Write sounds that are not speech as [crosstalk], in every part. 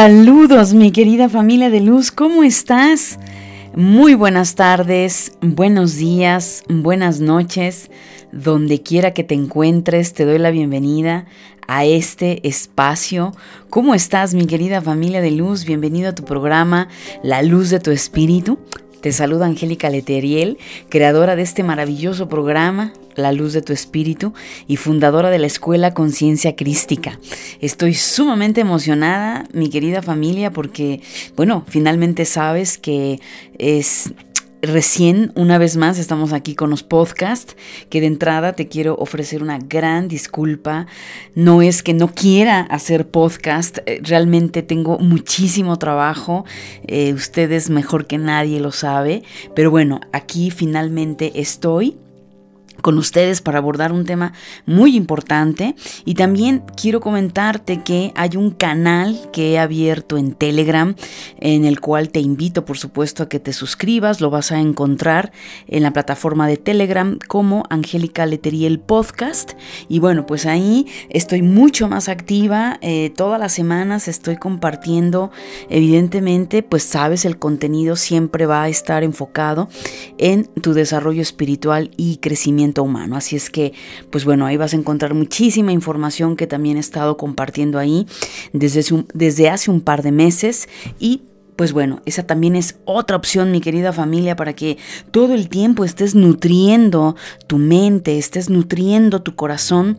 Saludos mi querida familia de luz, ¿cómo estás? Muy buenas tardes, buenos días, buenas noches, donde quiera que te encuentres, te doy la bienvenida a este espacio. ¿Cómo estás mi querida familia de luz? Bienvenido a tu programa La Luz de tu Espíritu. Te saluda Angélica Leteriel, creadora de este maravilloso programa, La Luz de tu Espíritu, y fundadora de la Escuela Conciencia Crística. Estoy sumamente emocionada, mi querida familia, porque, bueno, finalmente sabes que es Recién, una vez más, estamos aquí con los podcasts, que de entrada te quiero ofrecer una gran disculpa. No es que no quiera hacer podcast, eh, realmente tengo muchísimo trabajo, eh, ustedes mejor que nadie lo sabe, pero bueno, aquí finalmente estoy con ustedes para abordar un tema muy importante. Y también quiero comentarte que hay un canal que he abierto en Telegram en el cual te invito por supuesto a que te suscribas, lo vas a encontrar en la plataforma de Telegram como Angélica Leteriel Podcast. Y bueno pues ahí estoy mucho más activa, eh, todas las semanas estoy compartiendo. Evidentemente pues sabes el contenido siempre va a estar enfocado en tu desarrollo espiritual y crecimiento humano. Así es que, pues bueno, ahí vas a encontrar muchísima información que también he estado compartiendo ahí desde, desde hace un par de meses y pues bueno, esa también es otra opción, mi querida familia, para que todo el tiempo estés nutriendo tu mente, estés nutriendo tu corazón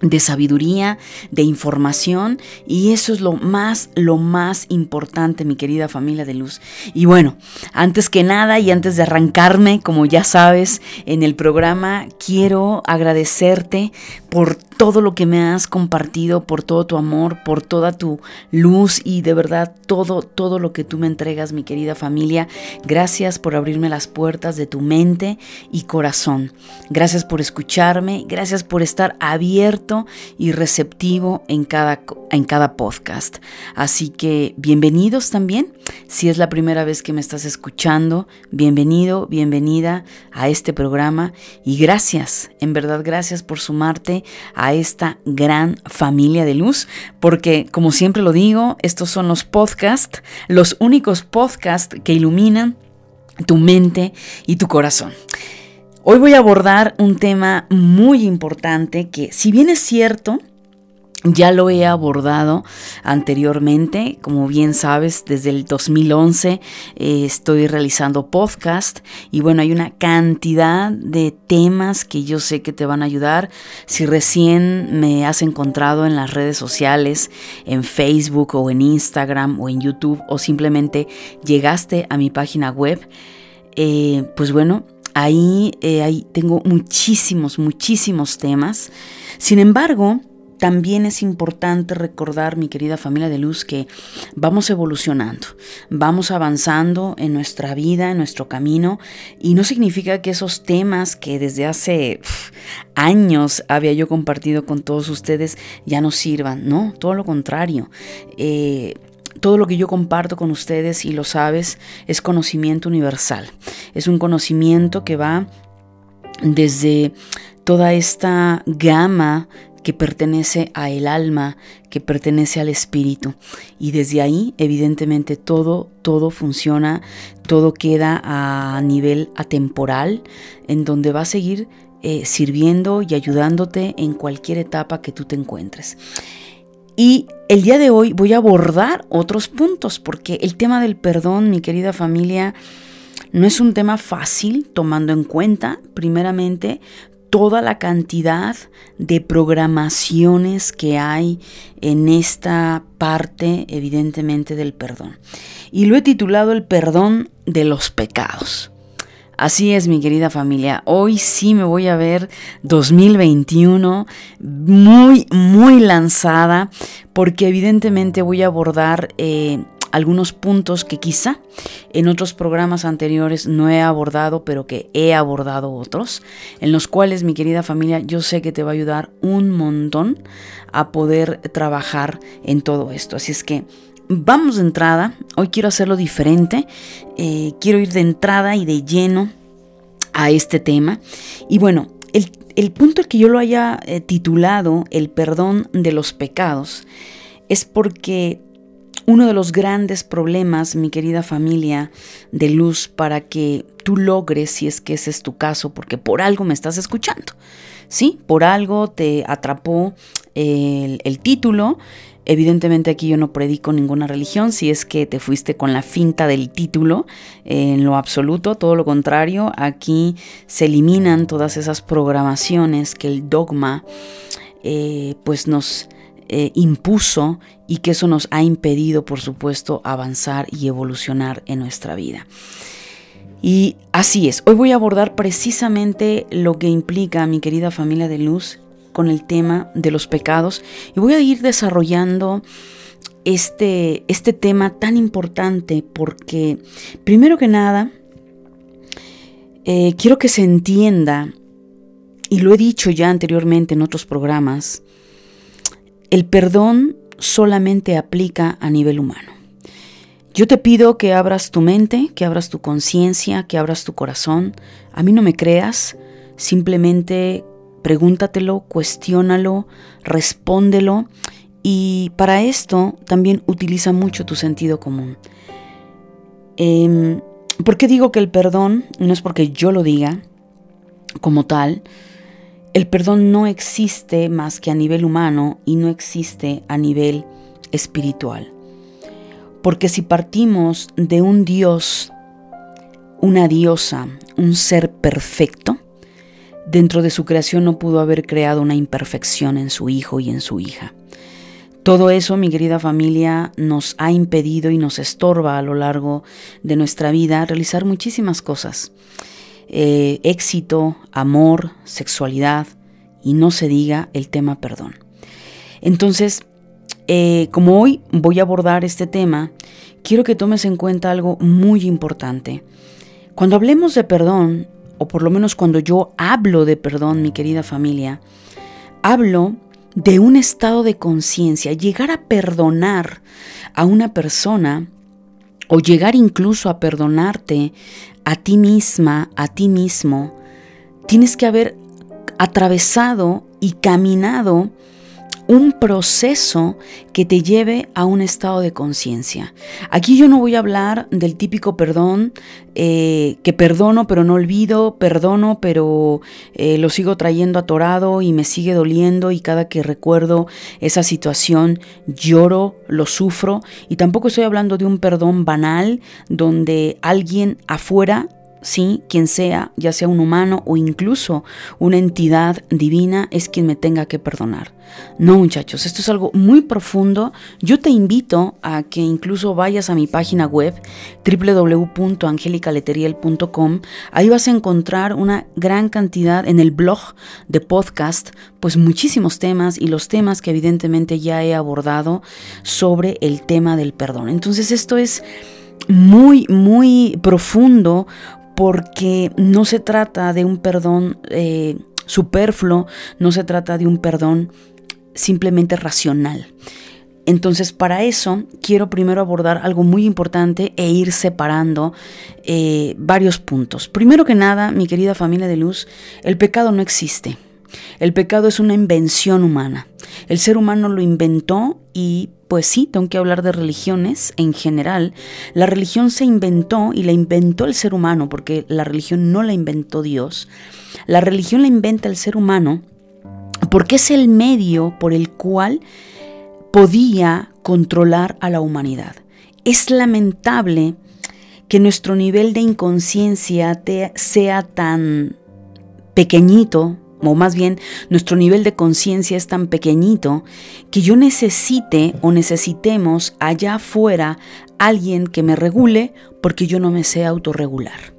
de sabiduría, de información y eso es lo más, lo más importante, mi querida familia de luz. Y bueno, antes que nada y antes de arrancarme, como ya sabes, en el programa, quiero agradecerte por todo lo que me has compartido, por todo tu amor, por toda tu luz y de verdad todo, todo lo que tú me entregas, mi querida familia. Gracias por abrirme las puertas de tu mente y corazón. Gracias por escucharme, gracias por estar abierto y receptivo en cada, en cada podcast. Así que bienvenidos también. Si es la primera vez que me estás escuchando, bienvenido, bienvenida a este programa y gracias, en verdad gracias por sumarte a esta gran familia de luz, porque como siempre lo digo, estos son los podcasts, los únicos podcasts que iluminan tu mente y tu corazón. Hoy voy a abordar un tema muy importante que si bien es cierto, ya lo he abordado anteriormente, como bien sabes, desde el 2011 eh, estoy realizando podcast y bueno, hay una cantidad de temas que yo sé que te van a ayudar. Si recién me has encontrado en las redes sociales, en Facebook o en Instagram o en YouTube o simplemente llegaste a mi página web, eh, pues bueno, ahí, eh, ahí tengo muchísimos, muchísimos temas. Sin embargo, también es importante recordar, mi querida familia de luz, que vamos evolucionando, vamos avanzando en nuestra vida, en nuestro camino, y no significa que esos temas que desde hace años había yo compartido con todos ustedes ya no sirvan, no, todo lo contrario. Eh, todo lo que yo comparto con ustedes, y lo sabes, es conocimiento universal. Es un conocimiento que va desde toda esta gama que pertenece a el alma, que pertenece al espíritu. Y desde ahí, evidentemente, todo, todo funciona, todo queda a nivel atemporal, en donde va a seguir eh, sirviendo y ayudándote en cualquier etapa que tú te encuentres. Y el día de hoy voy a abordar otros puntos, porque el tema del perdón, mi querida familia, no es un tema fácil, tomando en cuenta, primeramente, toda la cantidad de programaciones que hay en esta parte, evidentemente, del perdón. Y lo he titulado el perdón de los pecados. Así es, mi querida familia. Hoy sí me voy a ver 2021 muy, muy lanzada porque evidentemente voy a abordar eh, algunos puntos que quizá en otros programas anteriores no he abordado, pero que he abordado otros, en los cuales, mi querida familia, yo sé que te va a ayudar un montón a poder trabajar en todo esto. Así es que vamos de entrada. Hoy quiero hacerlo diferente. Eh, quiero ir de entrada y de lleno a este tema. Y bueno, el, el punto que yo lo haya eh, titulado El perdón de los pecados es porque uno de los grandes problemas, mi querida familia de luz, para que tú logres, si es que ese es tu caso, porque por algo me estás escuchando, ¿sí? Por algo te atrapó el, el título Evidentemente aquí yo no predico ninguna religión, si es que te fuiste con la finta del título, en lo absoluto, todo lo contrario, aquí se eliminan todas esas programaciones que el dogma eh, pues nos eh, impuso y que eso nos ha impedido, por supuesto, avanzar y evolucionar en nuestra vida. Y así es, hoy voy a abordar precisamente lo que implica, mi querida familia de luz, con el tema de los pecados y voy a ir desarrollando este, este tema tan importante porque, primero que nada, eh, quiero que se entienda, y lo he dicho ya anteriormente en otros programas, el perdón solamente aplica a nivel humano. Yo te pido que abras tu mente, que abras tu conciencia, que abras tu corazón. A mí no me creas, simplemente Pregúntatelo, cuestiónalo, respóndelo y para esto también utiliza mucho tu sentido común. Em, ¿Por qué digo que el perdón, no es porque yo lo diga como tal, el perdón no existe más que a nivel humano y no existe a nivel espiritual? Porque si partimos de un Dios, una diosa, un ser perfecto, Dentro de su creación no pudo haber creado una imperfección en su hijo y en su hija. Todo eso, mi querida familia, nos ha impedido y nos estorba a lo largo de nuestra vida realizar muchísimas cosas. Eh, éxito, amor, sexualidad y no se diga el tema perdón. Entonces, eh, como hoy voy a abordar este tema, quiero que tomes en cuenta algo muy importante. Cuando hablemos de perdón, o por lo menos cuando yo hablo de perdón, mi querida familia, hablo de un estado de conciencia, llegar a perdonar a una persona o llegar incluso a perdonarte a ti misma, a ti mismo, tienes que haber atravesado y caminado un proceso que te lleve a un estado de conciencia. Aquí yo no voy a hablar del típico perdón, eh, que perdono pero no olvido, perdono pero eh, lo sigo trayendo atorado y me sigue doliendo y cada que recuerdo esa situación lloro, lo sufro y tampoco estoy hablando de un perdón banal donde alguien afuera sí, quien sea, ya sea un humano o incluso una entidad divina, es quien me tenga que perdonar. No, muchachos, esto es algo muy profundo. Yo te invito a que incluso vayas a mi página web www.angelicaleteriel.com. Ahí vas a encontrar una gran cantidad en el blog de podcast, pues muchísimos temas y los temas que evidentemente ya he abordado sobre el tema del perdón. Entonces esto es muy, muy profundo porque no se trata de un perdón eh, superfluo, no se trata de un perdón simplemente racional. Entonces, para eso quiero primero abordar algo muy importante e ir separando eh, varios puntos. Primero que nada, mi querida familia de luz, el pecado no existe. El pecado es una invención humana. El ser humano lo inventó y pues sí, tengo que hablar de religiones en general. La religión se inventó y la inventó el ser humano porque la religión no la inventó Dios. La religión la inventa el ser humano porque es el medio por el cual podía controlar a la humanidad. Es lamentable que nuestro nivel de inconsciencia sea tan pequeñito o más bien nuestro nivel de conciencia es tan pequeñito que yo necesite o necesitemos allá afuera alguien que me regule porque yo no me sé autorregular.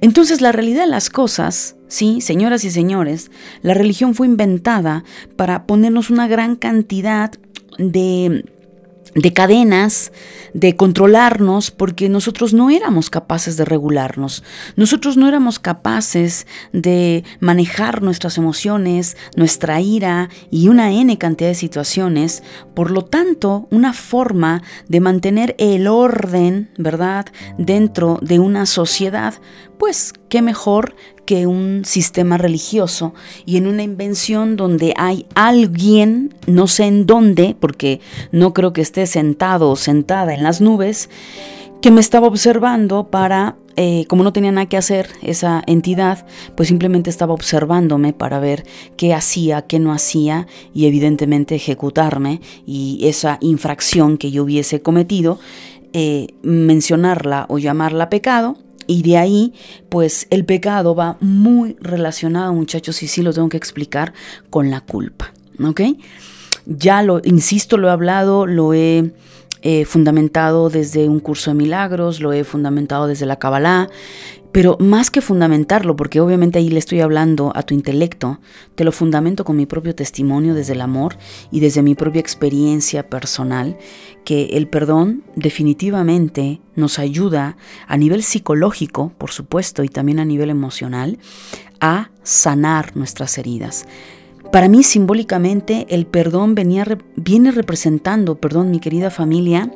Entonces la realidad de las cosas, sí, señoras y señores, la religión fue inventada para ponernos una gran cantidad de de cadenas, de controlarnos, porque nosotros no éramos capaces de regularnos, nosotros no éramos capaces de manejar nuestras emociones, nuestra ira y una N cantidad de situaciones, por lo tanto, una forma de mantener el orden, ¿verdad?, dentro de una sociedad, pues qué mejor que un sistema religioso y en una invención donde hay alguien, no sé en dónde, porque no creo que esté sentado o sentada en las nubes, que me estaba observando para, eh, como no tenía nada que hacer esa entidad, pues simplemente estaba observándome para ver qué hacía, qué no hacía y evidentemente ejecutarme y esa infracción que yo hubiese cometido, eh, mencionarla o llamarla pecado y de ahí, pues el pecado va muy relacionado, muchachos, y sí lo tengo que explicar, con la culpa. ¿Ok? Ya lo, insisto, lo he hablado, lo he eh, fundamentado desde un curso de milagros, lo he fundamentado desde la Kabbalah pero más que fundamentarlo, porque obviamente ahí le estoy hablando a tu intelecto, te lo fundamento con mi propio testimonio desde el amor y desde mi propia experiencia personal, que el perdón definitivamente nos ayuda a nivel psicológico, por supuesto, y también a nivel emocional, a sanar nuestras heridas. Para mí simbólicamente el perdón venía, viene representando, perdón mi querida familia,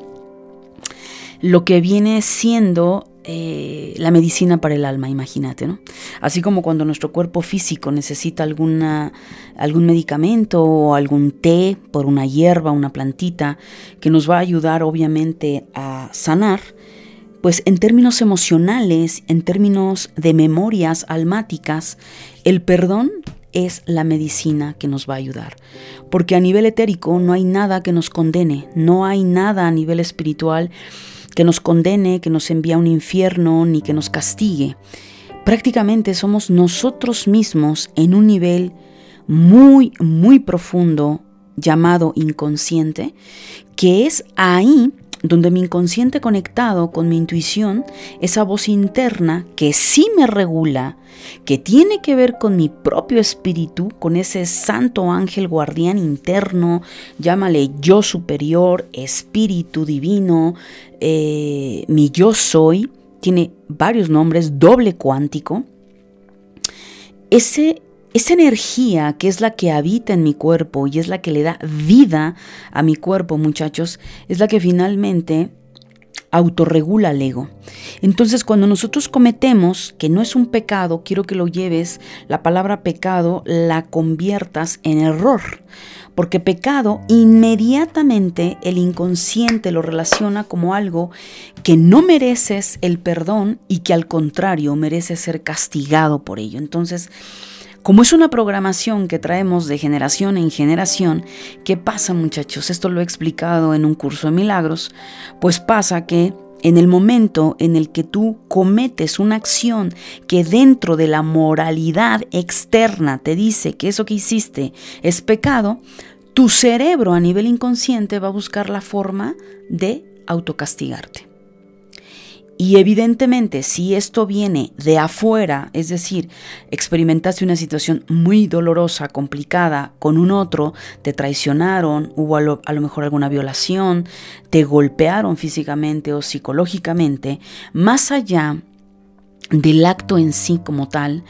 lo que viene siendo eh, la medicina para el alma, imagínate, ¿no? Así como cuando nuestro cuerpo físico necesita alguna, algún medicamento o algún té por una hierba, una plantita, que nos va a ayudar obviamente a sanar, pues en términos emocionales, en términos de memorias almáticas, el perdón es la medicina que nos va a ayudar. Porque a nivel etérico no hay nada que nos condene, no hay nada a nivel espiritual que nos condene, que nos envía a un infierno, ni que nos castigue. Prácticamente somos nosotros mismos en un nivel muy, muy profundo llamado inconsciente, que es ahí donde mi inconsciente conectado con mi intuición, esa voz interna que sí me regula, que tiene que ver con mi propio espíritu, con ese santo ángel guardián interno, llámale yo superior, espíritu divino, eh, mi yo soy, tiene varios nombres, doble cuántico. Ese esa energía que es la que habita en mi cuerpo y es la que le da vida a mi cuerpo, muchachos, es la que finalmente autorregula el ego. Entonces, cuando nosotros cometemos, que no es un pecado, quiero que lo lleves, la palabra pecado la conviertas en error. Porque pecado inmediatamente el inconsciente lo relaciona como algo que no mereces el perdón y que al contrario merece ser castigado por ello. Entonces, como es una programación que traemos de generación en generación, ¿qué pasa muchachos? Esto lo he explicado en un curso de milagros, pues pasa que en el momento en el que tú cometes una acción que dentro de la moralidad externa te dice que eso que hiciste es pecado, tu cerebro a nivel inconsciente va a buscar la forma de autocastigarte. Y evidentemente, si esto viene de afuera, es decir, experimentaste una situación muy dolorosa, complicada con un otro, te traicionaron, hubo a lo, mejor alguna violación, te golpearon físicamente o psicológicamente, más allá del acto en sí como tal,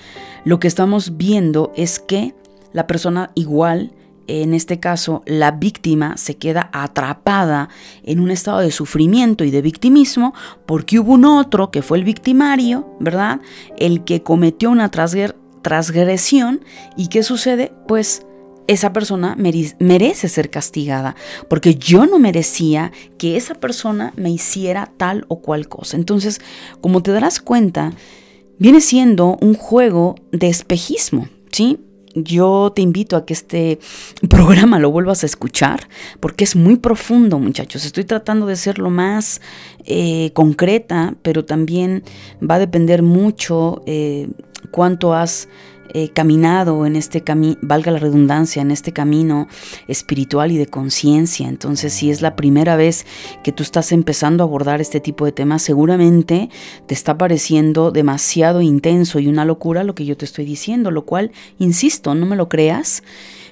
lo que estamos viendo es que la persona igual en este caso, la víctima se queda atrapada en un estado de sufrimiento y de victimismo porque hubo un otro que fue el victimario, ¿verdad? El que cometió una transgresión y ¿qué sucede? Pues esa persona merece ser castigada, porque yo no merecía que esa persona me hiciera tal o cual cosa. Entonces, como te darás cuenta, viene siendo un juego de espejismo, ¿sí? Yo te invito a que este programa lo vuelvas a escuchar porque es muy profundo muchachos. Estoy tratando de ser lo más eh, concreta, pero también va a depender mucho eh, cuánto has eh, caminado en este camino, valga la redundancia, en este camino espiritual y de conciencia. Entonces, si es la primera vez que tú estás empezando a abordar este tipo de temas, seguramente te está pareciendo demasiado intenso y una locura lo que yo te estoy diciendo, lo cual, insisto, no me lo creas,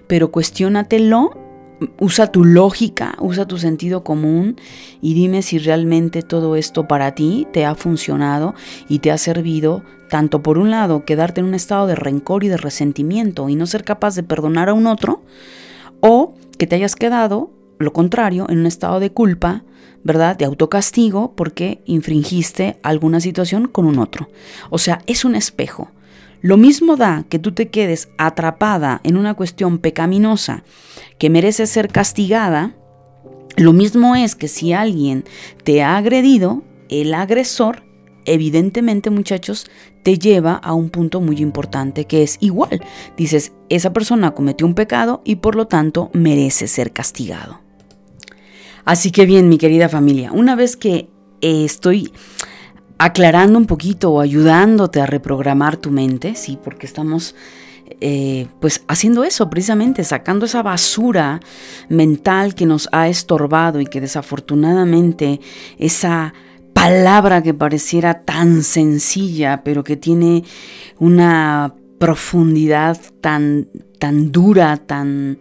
pero cuestiónatelo usa tu lógica, usa tu sentido común y dime si realmente todo esto para ti te ha funcionado y te ha servido tanto por un lado quedarte en un estado de rencor y de resentimiento y no ser capaz de perdonar a un otro, o que te hayas quedado, lo contrario, en un estado de culpa, ¿verdad? De autocastigo porque infringiste alguna situación con un otro. O sea, es un espejo. Lo mismo da que tú te quedes atrapada en una cuestión pecaminosa que merece ser castigada, lo mismo es que si alguien te ha agredido, el agresor, evidentemente muchachos, te lleva a un punto muy importante que es igual. Dices, esa persona cometió un pecado y por lo tanto merece ser castigado. Así que bien, mi querida familia, una vez que eh, estoy aclarando un poquito o ayudándote a reprogramar tu mente, sí, porque estamos eh, pues haciendo eso precisamente, sacando esa basura mental que nos ha estorbado y que desafortunadamente esa palabra que pareciera tan sencilla, pero que tiene una profundidad tan, tan dura, tan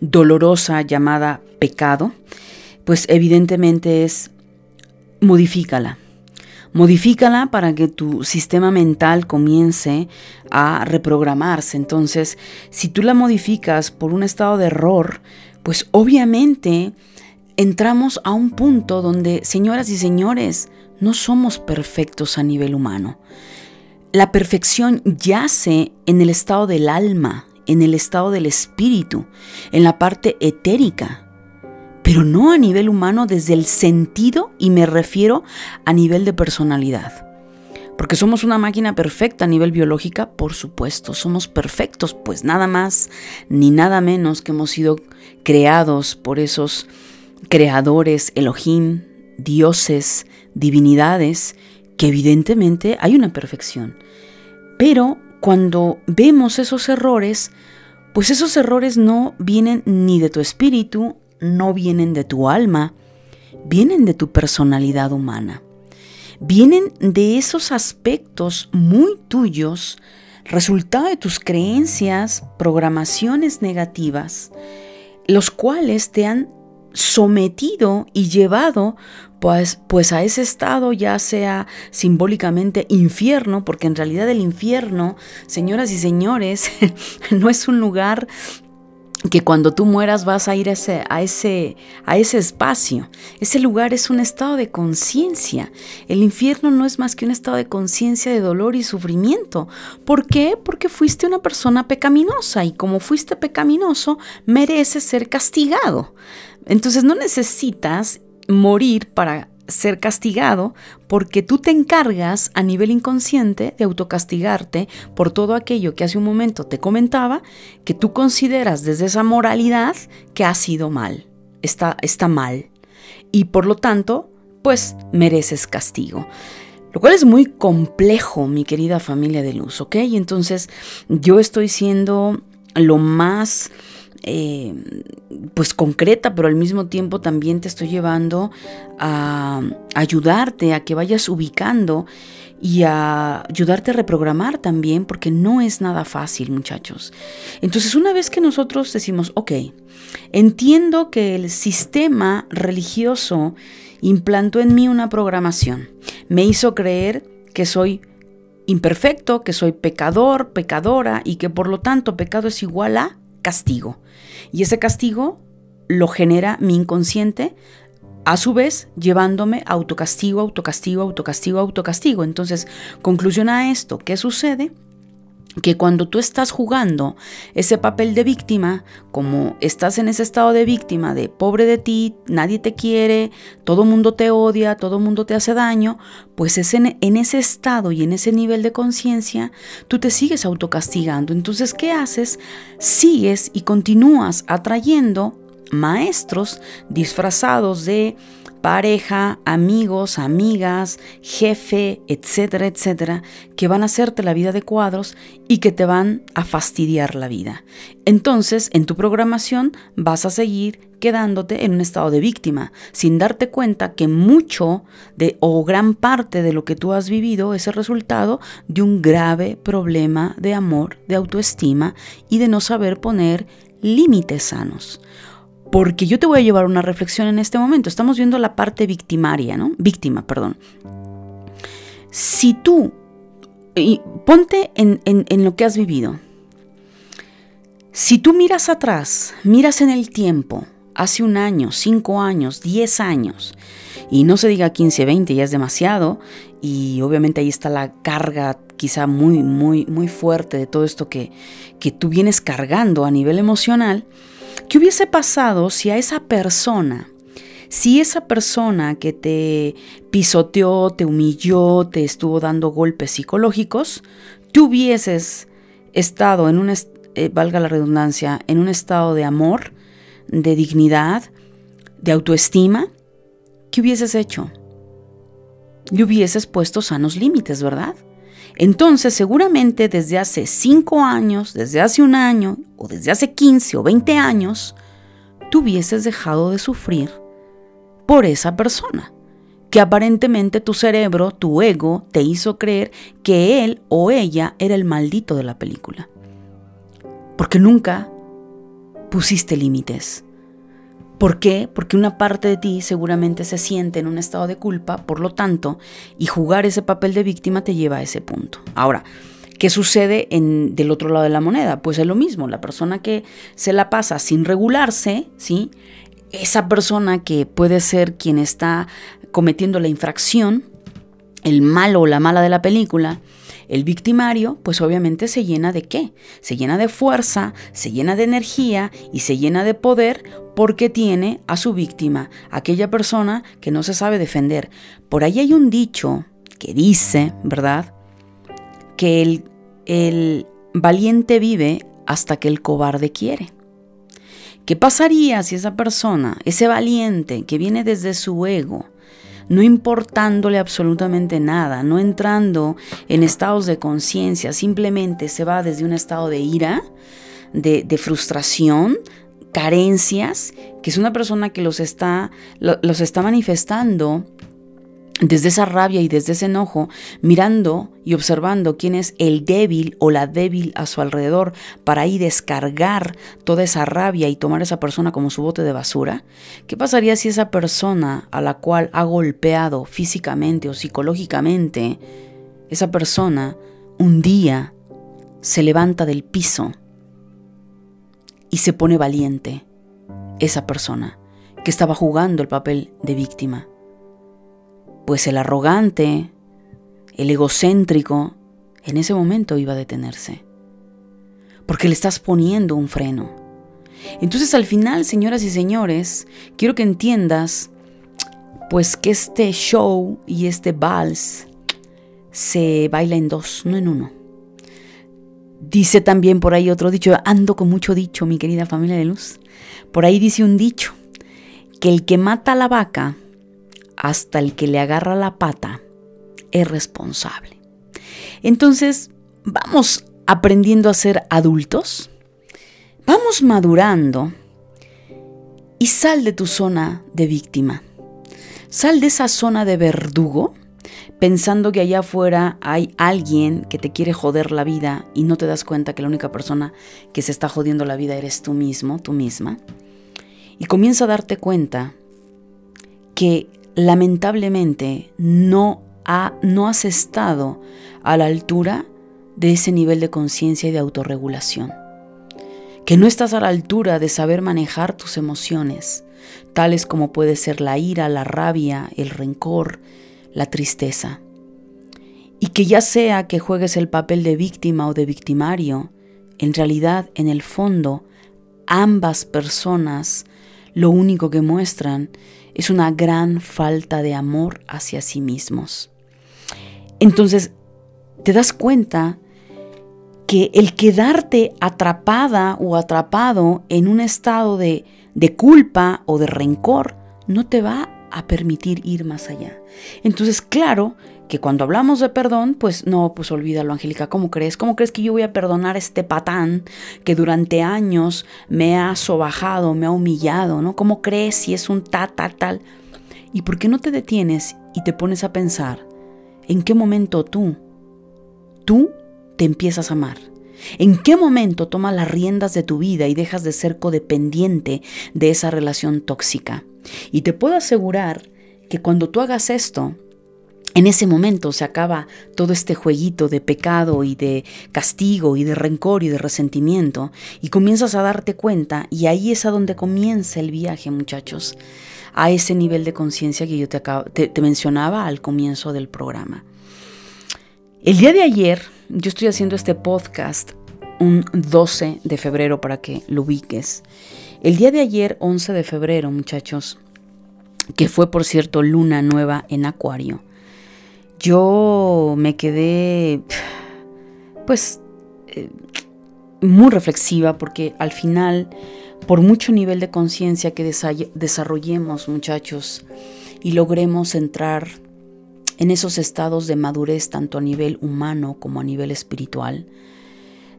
dolorosa llamada pecado, pues evidentemente es modifícala, Modifícala para que tu sistema mental comience a reprogramarse. Entonces, si tú la modificas por un estado de error, pues obviamente entramos a un punto donde, señoras y señores, no somos perfectos a nivel humano. La perfección yace en el estado del alma, en el estado del espíritu, en la parte etérica pero no a nivel humano desde el sentido y me refiero a nivel de personalidad. Porque somos una máquina perfecta a nivel biológica, por supuesto, somos perfectos, pues nada más ni nada menos que hemos sido creados por esos creadores, Elohim, dioses, divinidades, que evidentemente hay una perfección. Pero cuando vemos esos errores, pues esos errores no vienen ni de tu espíritu no vienen de tu alma, vienen de tu personalidad humana. Vienen de esos aspectos muy tuyos, resultado de tus creencias, programaciones negativas, los cuales te han sometido y llevado pues, pues a ese estado ya sea simbólicamente infierno, porque en realidad el infierno, señoras y señores, [laughs] no es un lugar que cuando tú mueras vas a ir a ese, a ese, a ese espacio. Ese lugar es un estado de conciencia. El infierno no es más que un estado de conciencia de dolor y sufrimiento. ¿Por qué? Porque fuiste una persona pecaminosa y como fuiste pecaminoso, mereces ser castigado. Entonces no necesitas morir para ser castigado porque tú te encargas a nivel inconsciente de autocastigarte por todo aquello que hace un momento te comentaba que tú consideras desde esa moralidad que ha sido mal, está, está mal y por lo tanto pues mereces castigo. Lo cual es muy complejo, mi querida familia de luz, ¿ok? Y entonces yo estoy siendo lo más eh, pues concreta, pero al mismo tiempo también te estoy llevando a ayudarte a que vayas ubicando y a ayudarte a reprogramar también, porque no es nada fácil, muchachos. Entonces, una vez que nosotros decimos, ok, entiendo que el sistema religioso implantó en mí una programación, me hizo creer que soy imperfecto, que soy pecador, pecadora y que por lo tanto pecado es igual a castigo. Y ese castigo lo genera mi inconsciente, a su vez llevándome autocastigo, autocastigo, autocastigo, autocastigo. Entonces, conclusión a esto, ¿qué sucede? Que cuando tú estás jugando ese papel de víctima, como estás en ese estado de víctima, de pobre de ti, nadie te quiere, todo mundo te odia, todo mundo te hace daño, pues es en, en ese estado y en ese nivel de conciencia, tú te sigues autocastigando. Entonces, ¿qué haces? Sigues y continúas atrayendo maestros disfrazados de pareja, amigos, amigas, jefe, etcétera, etcétera, que van a hacerte la vida de cuadros y que te van a fastidiar la vida. Entonces, en tu programación vas a seguir quedándote en un estado de víctima, sin darte cuenta que mucho de o gran parte de lo que tú has vivido es el resultado de un grave problema de amor, de autoestima y de no saber poner límites sanos. Porque yo te voy a llevar una reflexión en este momento. Estamos viendo la parte victimaria, ¿no? Víctima, perdón. Si tú, y ponte en, en lo que has vivido. Si tú miras atrás, miras en el tiempo, hace un año, cinco años, diez años, y no se diga 15, 20, ya es demasiado, y obviamente ahí está la carga quizá muy, muy, muy fuerte de todo esto que, que tú vienes cargando a nivel emocional, ¿Qué hubiese pasado si a esa persona, si esa persona que te pisoteó, te humilló, te estuvo dando golpes psicológicos, tú hubieses estado en un, eh, valga la redundancia, en un estado de amor, de dignidad, de autoestima, ¿qué hubieses hecho? Le hubieses puesto sanos límites, ¿verdad? Entonces, seguramente desde hace 5 años, desde hace un año, o desde hace 15 o 20 años, tú hubieses dejado de sufrir por esa persona, que aparentemente tu cerebro, tu ego, te hizo creer que él o ella era el maldito de la película. Porque nunca pusiste límites. ¿Por qué? Porque una parte de ti seguramente se siente en un estado de culpa, por lo tanto, y jugar ese papel de víctima te lleva a ese punto. Ahora, ¿qué sucede en, del otro lado de la moneda? Pues es lo mismo, la persona que se la pasa sin regularse, ¿sí? Esa persona que puede ser quien está cometiendo la infracción, el malo o la mala de la película, el victimario, pues obviamente se llena de qué? Se llena de fuerza, se llena de energía y se llena de poder porque tiene a su víctima, aquella persona que no se sabe defender. Por ahí hay un dicho que dice, ¿verdad? Que el, el valiente vive hasta que el cobarde quiere. ¿Qué pasaría si esa persona, ese valiente que viene desde su ego, no importándole absolutamente nada, no entrando en estados de conciencia, simplemente se va desde un estado de ira, de, frustración, carencias, que es una persona que los está, los está manifestando desde esa rabia y desde ese enojo, mirando y observando quién es el débil o la débil a su alrededor para ahí descargar toda esa rabia y tomar a esa persona como su bote de basura, ¿qué pasaría si esa persona a la cual ha golpeado físicamente o psicológicamente, esa persona un día se levanta del piso y se pone valiente, esa persona que estaba jugando el papel de víctima? Pues el arrogante, el egocéntrico, en ese momento iba a detenerse. Porque le estás poniendo un freno. Entonces al final, señoras y señores, quiero que entiendas pues que este show y este vals se baila en dos, no en uno. Dice también por ahí otro dicho, ando con mucho dicho, mi querida familia de luz. Por ahí dice un dicho, que el que mata a la vaca hasta el que le agarra la pata es responsable. Entonces, vamos aprendiendo a ser adultos, vamos madurando y sal de tu zona de víctima. Sal de esa zona de verdugo pensando que allá afuera hay alguien que te quiere joder la vida y no te das cuenta que la única persona que se está jodiendo la vida eres tú mismo, tú misma. Y comienza a darte cuenta que lamentablemente no, ha, no has estado a la altura de ese nivel de conciencia y de autorregulación. Que no estás a la altura de saber manejar tus emociones, tales como puede ser la ira, la rabia, el rencor, la tristeza. Y que ya sea que juegues el papel de víctima o de victimario, en realidad, en el fondo, ambas personas lo único que muestran es una gran falta de amor hacia sí mismos. Entonces, te das cuenta que el quedarte atrapada o atrapado en un estado de, culpa o de rencor no te va a permitir ir más allá. Entonces, claro que cuando hablamos de perdón, pues no, pues olvídalo, Angélica, ¿cómo crees? ¿Cómo crees que yo voy a perdonar a este patán que durante años me ha sobajado, me ha humillado, ¿no? ¿Cómo crees si es un tal, tal, tal? ¿Y por qué no te detienes y te pones a pensar en qué momento tú, tú te empiezas a amar? ¿En qué momento tomas las riendas de tu vida y dejas de ser codependiente de esa relación tóxica? Y te puedo asegurar que cuando tú hagas esto, en ese momento se acaba todo este jueguito de pecado y de castigo y de rencor y de resentimiento y comienzas a darte cuenta y ahí es a donde comienza el viaje muchachos, a ese nivel de conciencia que yo te, mencionaba al comienzo del programa. El día de ayer yo estoy haciendo este podcast un 12 de febrero para que lo ubiques. El día de ayer, 11 de febrero, muchachos, que fue por cierto luna nueva en Acuario, yo me quedé pues eh, muy reflexiva porque al final, por mucho nivel de conciencia que desarrollemos, muchachos, y logremos entrar en esos estados de madurez tanto a nivel humano como a nivel espiritual,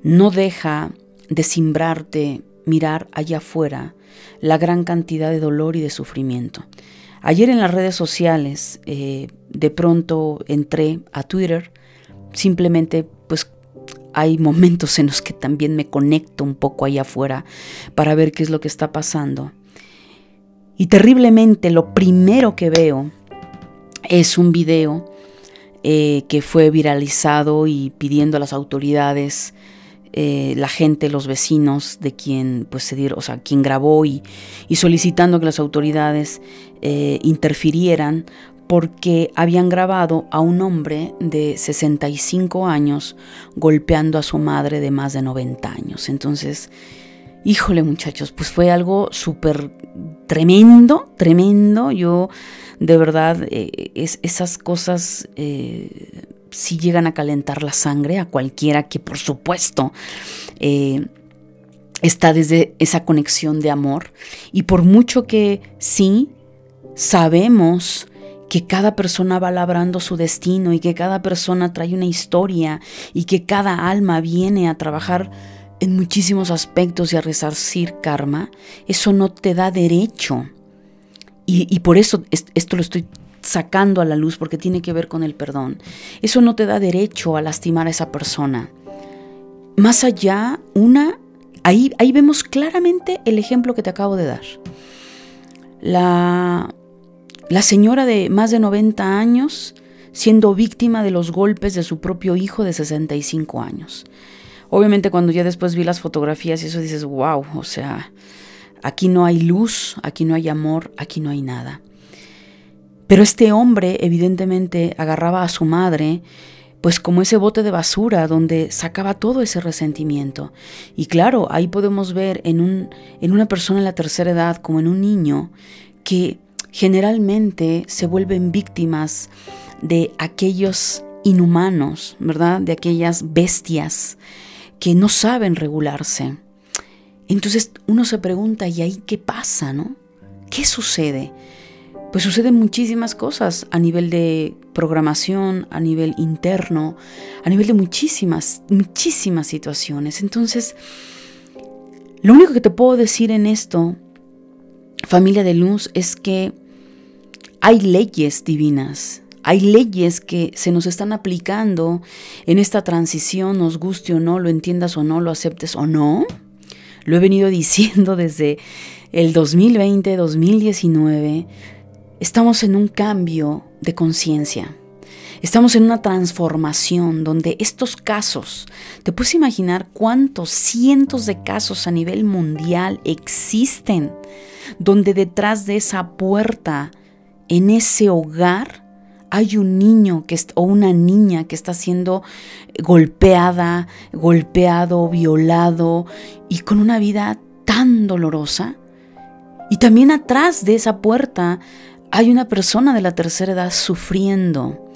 no deja de simbrarte mirar allá afuera la gran cantidad de dolor y de sufrimiento. Ayer en las redes sociales eh, de pronto entré a Twitter, simplemente pues hay momentos en los que también me conecto un poco allá afuera para ver qué es lo que está pasando. Y terriblemente lo primero que veo es un video eh, que fue viralizado y pidiendo a las autoridades, eh, la gente, los vecinos de quien, pues, se dieron, o sea, quien grabó y, solicitando que las autoridades eh, interfirieran porque habían grabado a un hombre de 65 años golpeando a su madre de más de 90 años. Entonces, híjole muchachos, pues fue algo súper tremendo, tremendo. Yo de verdad, eh, es, esas cosas sí llegan a calentar la sangre a cualquiera que por supuesto eh, está desde esa conexión de amor. Y por mucho que sí, sabemos que cada persona va labrando su destino y que cada persona trae una historia y que cada alma viene a trabajar en muchísimos aspectos y a resarcir karma, eso no te da derecho y, por eso esto lo estoy sacando a la luz porque tiene que ver con el perdón. Eso no te da derecho a lastimar a esa persona. Más allá, una, ahí, ahí vemos claramente el ejemplo que te acabo de dar. La, la señora de más de 90 años siendo víctima de los golpes de su propio hijo de 65 años. Obviamente cuando ya después vi las fotografías y eso dices, wow, o sea, Aquí no hay luz, aquí no hay amor, aquí no hay nada. Pero este hombre evidentemente agarraba a su madre pues como ese bote de basura donde sacaba todo ese resentimiento. Y claro, ahí podemos ver en, un, en una persona en la tercera edad como en un niño que generalmente se vuelven víctimas de aquellos inhumanos, ¿verdad? De aquellas bestias que no saben regularse. Entonces uno se pregunta, ¿y ahí qué pasa, no? ¿Qué sucede? Pues suceden muchísimas cosas a nivel de programación, a nivel interno, a nivel de muchísimas, muchísimas situaciones. Entonces, lo único que te puedo decir en esto, familia de luz, es que hay leyes divinas, hay leyes que se nos están aplicando en esta transición, nos guste o no, lo entiendas o no, lo aceptes o no. Lo he venido [laughs] diciendo desde el 2020, 2019. Estamos en un cambio de conciencia. Estamos en una transformación donde estos casos, te puedes imaginar cuántos cientos de casos a nivel mundial existen, donde detrás de esa puerta, en ese hogar, hay un niño que, o una niña que está siendo golpeada, golpeado, violado y con una vida tan dolorosa. Y también atrás de esa puerta hay una persona de la tercera edad sufriendo.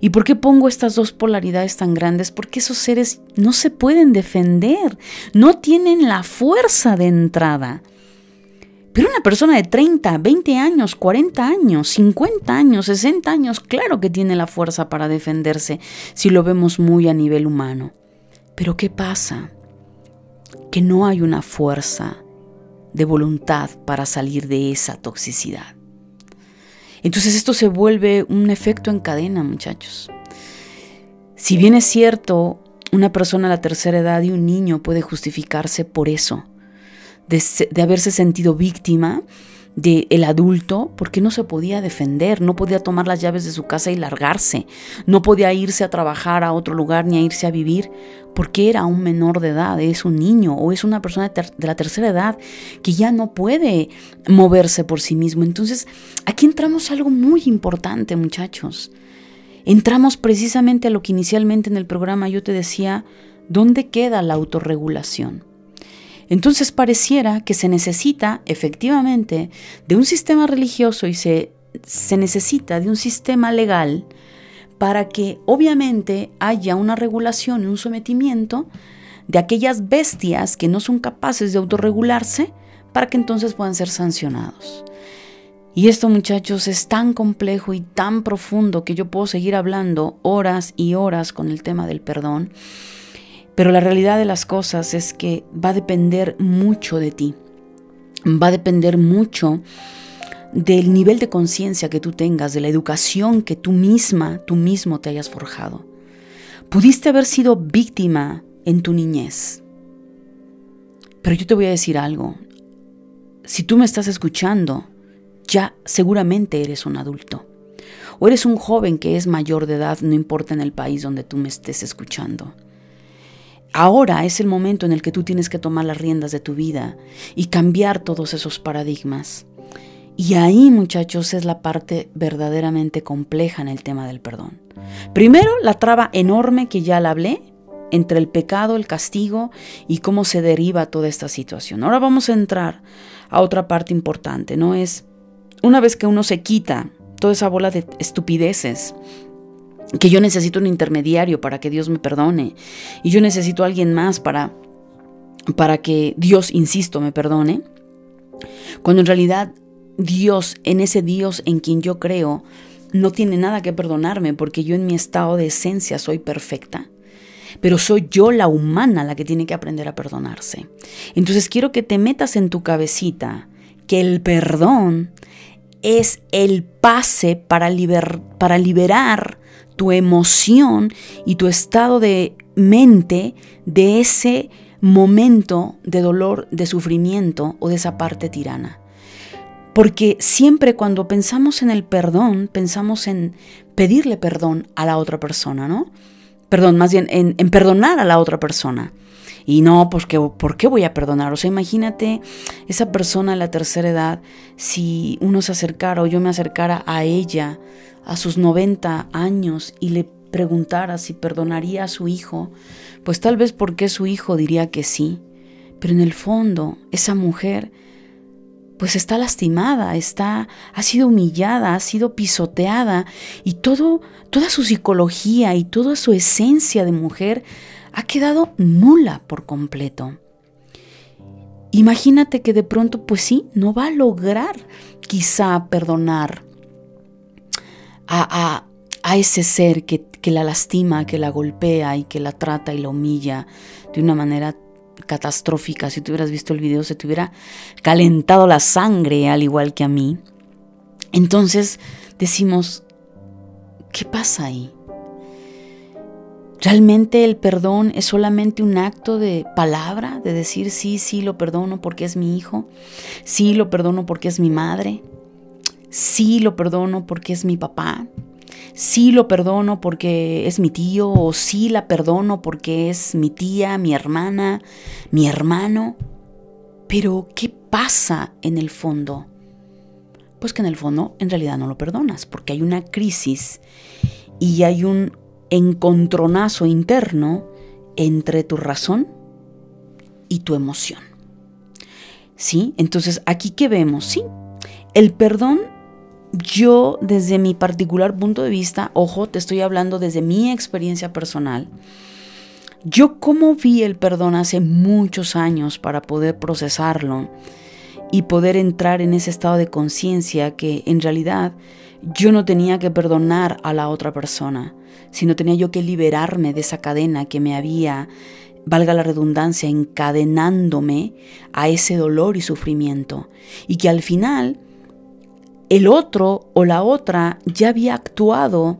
¿Y por qué pongo estas dos polaridades tan grandes? Porque esos seres no se pueden defender, no tienen la fuerza de entrada. Pero una persona de 30, 20 años, 40 años, 50 años, 60 años, claro que tiene la fuerza para defenderse si lo vemos muy a nivel humano. Pero ¿qué pasa? Que no hay una fuerza de voluntad para salir de esa toxicidad. Entonces esto se vuelve un efecto en cadena, muchachos. Si bien es cierto, una persona a la tercera edad y un niño puede justificarse por eso, de, haberse sentido víctima del el adulto porque no se podía defender, no podía tomar las llaves de su casa y largarse, no podía irse a trabajar a otro lugar ni a irse a vivir porque era un menor de edad, es un niño o es una persona de, de la tercera edad que ya no puede moverse por sí mismo. Entonces, aquí entramos a algo muy importante, muchachos. Entramos precisamente a lo que inicialmente en el programa yo te decía, ¿dónde queda la autorregulación? Entonces pareciera que se necesita efectivamente de un sistema religioso y se, se necesita de un sistema legal para que obviamente haya una regulación y un sometimiento de aquellas bestias que no son capaces de autorregularse para que entonces puedan ser sancionados. Y esto muchachos es tan complejo y tan profundo que yo puedo seguir hablando horas y horas con el tema del perdón pero la realidad de las cosas es que va a depender mucho de ti. Va a depender mucho del nivel de conciencia que tú tengas, de la educación que tú misma, tú mismo te hayas forjado. Pudiste haber sido víctima en tu niñez. Pero yo te voy a decir algo. Si tú me estás escuchando, ya seguramente eres un adulto. O eres un joven que es mayor de edad, no importa en el país donde tú me estés escuchando. Ahora es el momento en el que tú tienes que tomar las riendas de tu vida y cambiar todos esos paradigmas. Y ahí, muchachos, es la parte verdaderamente compleja en el tema del perdón. Primero, la traba enorme que ya la hablé entre el pecado, el castigo y cómo se deriva toda esta situación. Ahora vamos a entrar a otra parte importante, ¿no? Es una vez que uno se quita toda esa bola de estupideces que yo necesito un intermediario para que Dios me perdone y yo necesito a alguien más para para que Dios, insisto, me perdone, cuando en realidad Dios, en ese Dios en quien yo creo, no tiene nada que perdonarme porque yo en mi estado de esencia soy perfecta. Pero soy yo la humana la que tiene que aprender a perdonarse. Entonces quiero que te metas en tu cabecita que el perdón es el pase para, para liberar tu emoción y tu estado de mente de ese momento de dolor, de sufrimiento o de esa parte tirana. Porque siempre cuando pensamos en el perdón, pensamos en pedirle perdón a la otra persona, ¿no? Perdón, más bien en, perdonar a la otra persona. Y no, pues ¿por qué voy a perdonar? O sea, imagínate esa persona a la tercera edad, si uno se acercara o yo me acercara a ella a sus 90 años y le preguntara si perdonaría a su hijo, pues tal vez porque su hijo diría que sí, pero en el fondo esa mujer pues está lastimada, está ha sido humillada, ha sido pisoteada y todo toda su psicología y toda su esencia de mujer ha quedado nula por completo. Imagínate que de pronto pues sí, no va a lograr quizá perdonar a, ese ser que, que la lastima, que la golpea y que la trata y la humilla de una manera catastrófica. Si tú hubieras visto el video, se te hubiera calentado la sangre, al igual que a mí. Entonces decimos, ¿qué pasa ahí? ¿Realmente el perdón es solamente un acto de palabra, de decir sí, sí, lo perdono porque es mi hijo, sí, lo perdono porque es mi madre, sí lo perdono porque es mi papá, sí lo perdono porque es mi tío o sí la perdono porque es mi tía, mi hermana, mi hermano. Pero, ¿qué pasa en el fondo? Pues que en el fondo en realidad no lo perdonas porque hay una crisis y hay un encontronazo interno entre tu razón y tu emoción. ¿Sí? Entonces, aquí que vemos, sí, el perdón yo desde mi particular punto de vista, ojo, te estoy hablando desde mi experiencia personal, yo como vi el perdón hace muchos años para poder procesarlo y poder entrar en ese estado de conciencia que en realidad yo no tenía que perdonar a la otra persona, sino tenía yo que liberarme de esa cadena que me había, valga la redundancia, encadenándome a ese dolor y sufrimiento. Y que al final el otro o la otra ya había actuado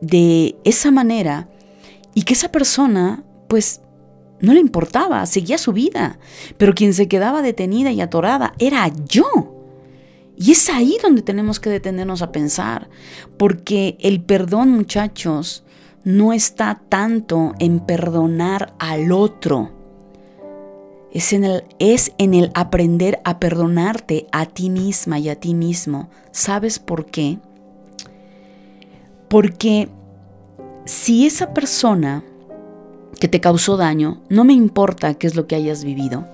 de esa manera y que esa persona pues no le importaba, seguía su vida, pero quien se quedaba detenida y atorada era yo. Y es ahí donde tenemos que detenernos a pensar, porque el perdón, muchachos, no está tanto en perdonar al otro, es en, el, es en el aprender a perdonarte a ti misma y a ti mismo. ¿Sabes por qué? Porque si esa persona que te causó daño, no me importa qué es lo que hayas vivido,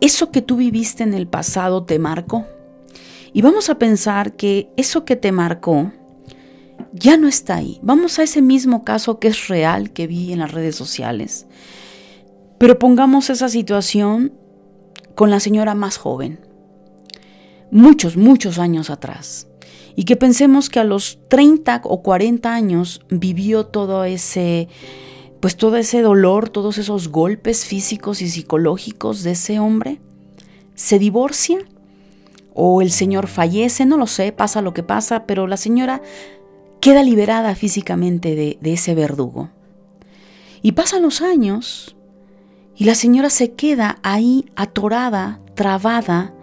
eso que tú viviste en el pasado te marcó. Y vamos a pensar que eso que te marcó ya no está ahí. Vamos a ese mismo caso que es real que vi en las redes sociales. Pero pongamos esa situación con la señora más joven, muchos, muchos años atrás. Y que pensemos que a los 30 o 40 años vivió todo ese, pues todo ese dolor, todos esos golpes físicos y psicológicos de ese hombre. Se divorcia o el señor fallece, no lo sé, pasa lo que pasa, pero la señora queda liberada físicamente de, ese verdugo. Y pasan los años y la señora se queda ahí atorada, trabada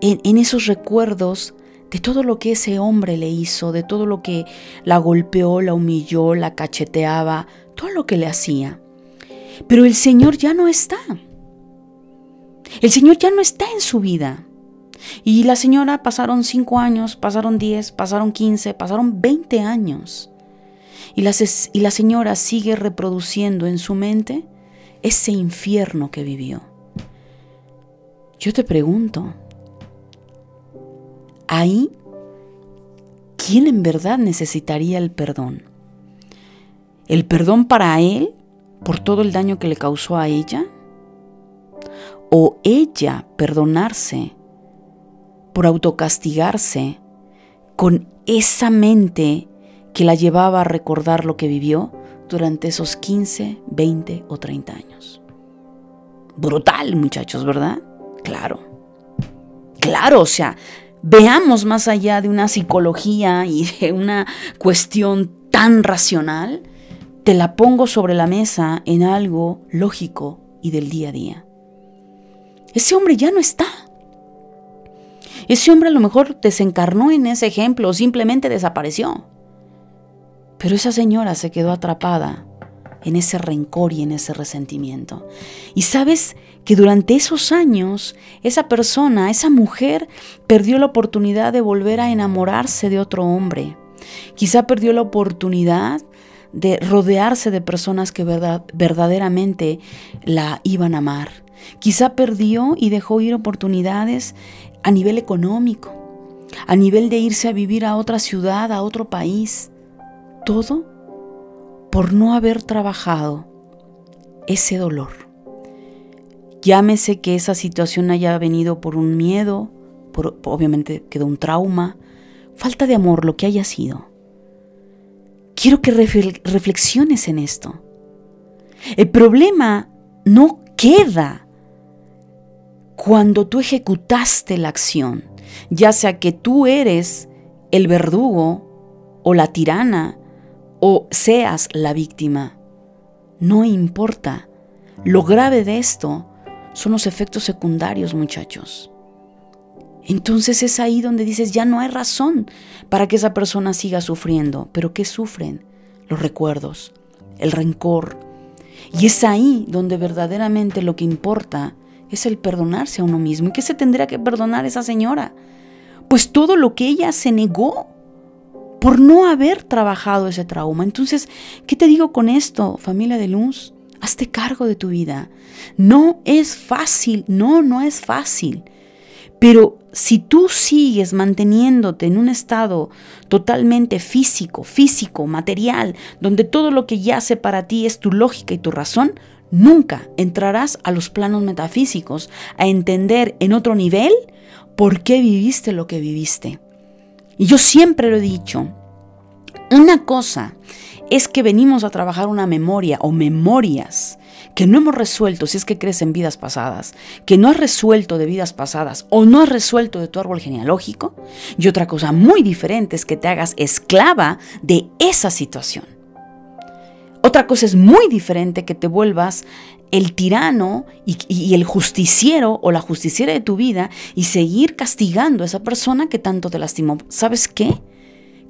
en, esos recuerdos de todo lo que ese hombre le hizo, de todo lo que la golpeó, la humilló, la cacheteaba, todo lo que le hacía. Pero el Señor ya no está. El Señor ya no está en su vida. Y la señora pasaron cinco años, pasaron diez, pasaron quince, pasaron veinte años. Y la, y señora sigue reproduciendo en su mente ese infierno que vivió. Yo te pregunto, ahí, ¿quién en verdad necesitaría el perdón? ¿El perdón para él por todo el daño que le causó a ella? ¿O ella perdonarse por autocastigarse con esa mente que la llevaba a recordar lo que vivió durante esos 15, 20 o 30 años. Brutal, muchachos, ¿verdad? Claro. Claro, o sea, veamos más allá de una psicología y de una cuestión tan racional, te la pongo sobre la mesa en algo lógico y del día a día. Ese hombre ya no está. Ese hombre a lo mejor desencarnó en ese ejemplo o simplemente desapareció. Pero esa señora se quedó atrapada en ese rencor y en ese resentimiento. Y sabes que durante esos años esa persona, esa mujer, perdió la oportunidad de volver a enamorarse de otro hombre. Quizá perdió la oportunidad de rodearse de personas que verdaderamente la iban a amar. Quizá perdió y dejó ir oportunidades a nivel económico, a nivel de irse a vivir a otra ciudad, a otro país. Todo por no haber trabajado ese dolor. Llámese que esa situación haya venido por un miedo, por, obviamente quedó un trauma, falta de amor, lo que haya sido. Quiero que reflexiones en esto. El problema no queda cuando tú ejecutaste la acción, ya sea que tú eres el verdugo o la tirana o seas la víctima, no importa. Lo grave de esto son los efectos secundarios, muchachos. Entonces es ahí donde dices, ya no hay razón para que esa persona siga sufriendo. Pero ¿qué sufren? Los recuerdos, el rencor. Y es ahí donde verdaderamente lo que importa es el perdonarse a uno mismo. ¿Y qué se tendría que perdonar esa señora? Pues todo lo que ella se negó por no haber trabajado ese trauma. Entonces, ¿qué te digo con esto, familia de luz? Hazte cargo de tu vida. No es fácil, no, no es fácil. Pero si tú sigues manteniéndote en un estado totalmente físico, físico, material, donde todo lo que yace para ti es tu lógica y tu razón, nunca entrarás a los planos metafísicos a entender en otro nivel por qué viviste lo que viviste. Y yo siempre lo he dicho, una cosa es que venimos a trabajar una memoria o memorias que no hemos resuelto si es que crees en vidas pasadas, que no has resuelto de vidas pasadas o no has resuelto de tu árbol genealógico. Y otra cosa muy diferente es que te hagas esclava de esa situación. Otra cosa es muy diferente que te vuelvas el tirano y, el justiciero o la justiciera de tu vida y seguir castigando a esa persona que tanto te lastimó. ¿Sabes qué?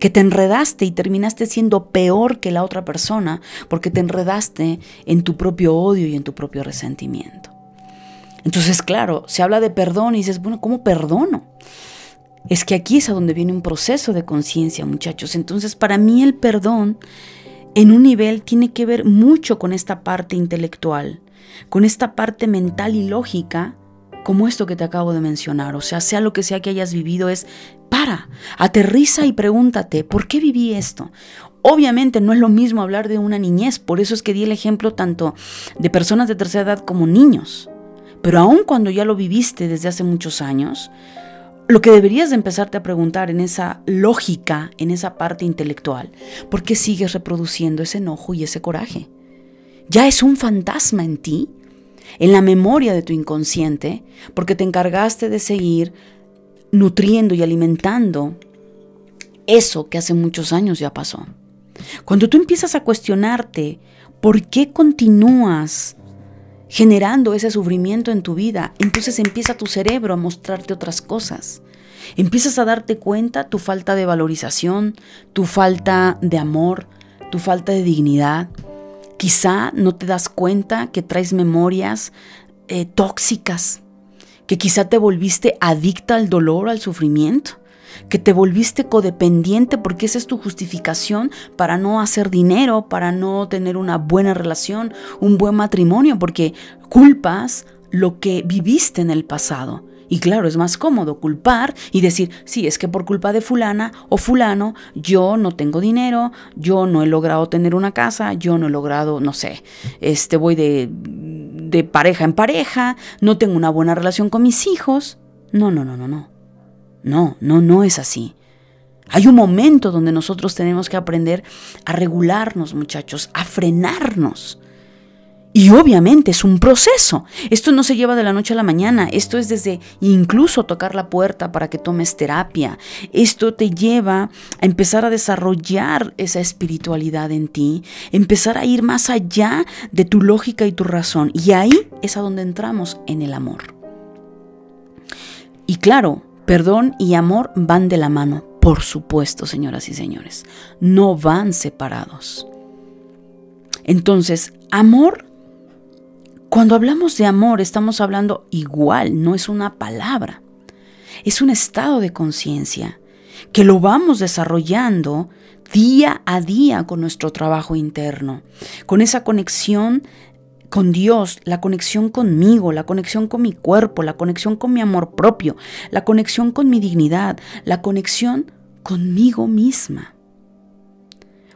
Que te enredaste y terminaste siendo peor que la otra persona porque te enredaste en tu propio odio y en tu propio resentimiento. Entonces, claro, se habla de perdón y dices, bueno, ¿cómo perdono? Es que aquí es a donde viene un proceso de conciencia, muchachos. Entonces, para mí el perdón en un nivel tiene que ver mucho con esta parte intelectual, con esta parte mental y lógica, como esto que te acabo de mencionar. O sea, sea lo que sea que hayas vivido, es para, aterriza y pregúntate, ¿por qué viví esto? Obviamente no es lo mismo hablar de una niñez, por eso es que di el ejemplo tanto de personas de tercera edad como niños. Pero aun cuando ya lo viviste desde hace muchos años, lo que deberías de empezarte a preguntar en esa lógica, en esa parte intelectual, ¿por qué sigues reproduciendo ese enojo y ese coraje? ¿Ya es un fantasma en ti? En la memoria de tu inconsciente, porque te encargaste de seguir nutriendo y alimentando eso que hace muchos años ya pasó. Cuando tú empiezas a cuestionarte por qué continúas generando ese sufrimiento en tu vida, entonces empieza tu cerebro a mostrarte otras cosas. Empiezas a darte cuenta tu falta de valorización, tu falta de amor, tu falta de dignidad. Quizá no te das cuenta que traes memorias eh, tóxicas, que quizá te volviste adicta al dolor, al sufrimiento que te volviste codependiente porque esa es tu justificación para no hacer dinero, para no tener una buena relación, un buen matrimonio, porque culpas lo que viviste en el pasado. Y claro, es más cómodo culpar y decir, sí, es que por culpa de fulana o fulano, yo no tengo dinero, yo no he logrado tener una casa, yo no he logrado, no sé, este voy de, de pareja en pareja, no tengo una buena relación con mis hijos. No, no, no, no, no. No, no, no es así. Hay un momento donde nosotros tenemos que aprender a regularnos, muchachos, a frenarnos. Y obviamente es un proceso. Esto no se lleva de la noche a la mañana. Esto es desde incluso tocar la puerta para que tomes terapia. Esto te lleva a empezar a desarrollar esa espiritualidad en ti, empezar a ir más allá de tu lógica y tu razón. Y ahí es a donde entramos en el amor. Y claro, Perdón y amor van de la mano, por supuesto, señoras y señores. No van separados. Entonces, amor, cuando hablamos de amor, estamos hablando igual, no es una palabra. Es un estado de conciencia que lo vamos desarrollando día a día con nuestro trabajo interno, con esa conexión con Dios, la conexión conmigo, la conexión con mi cuerpo, la conexión con mi amor propio, la conexión con mi dignidad, la conexión conmigo misma.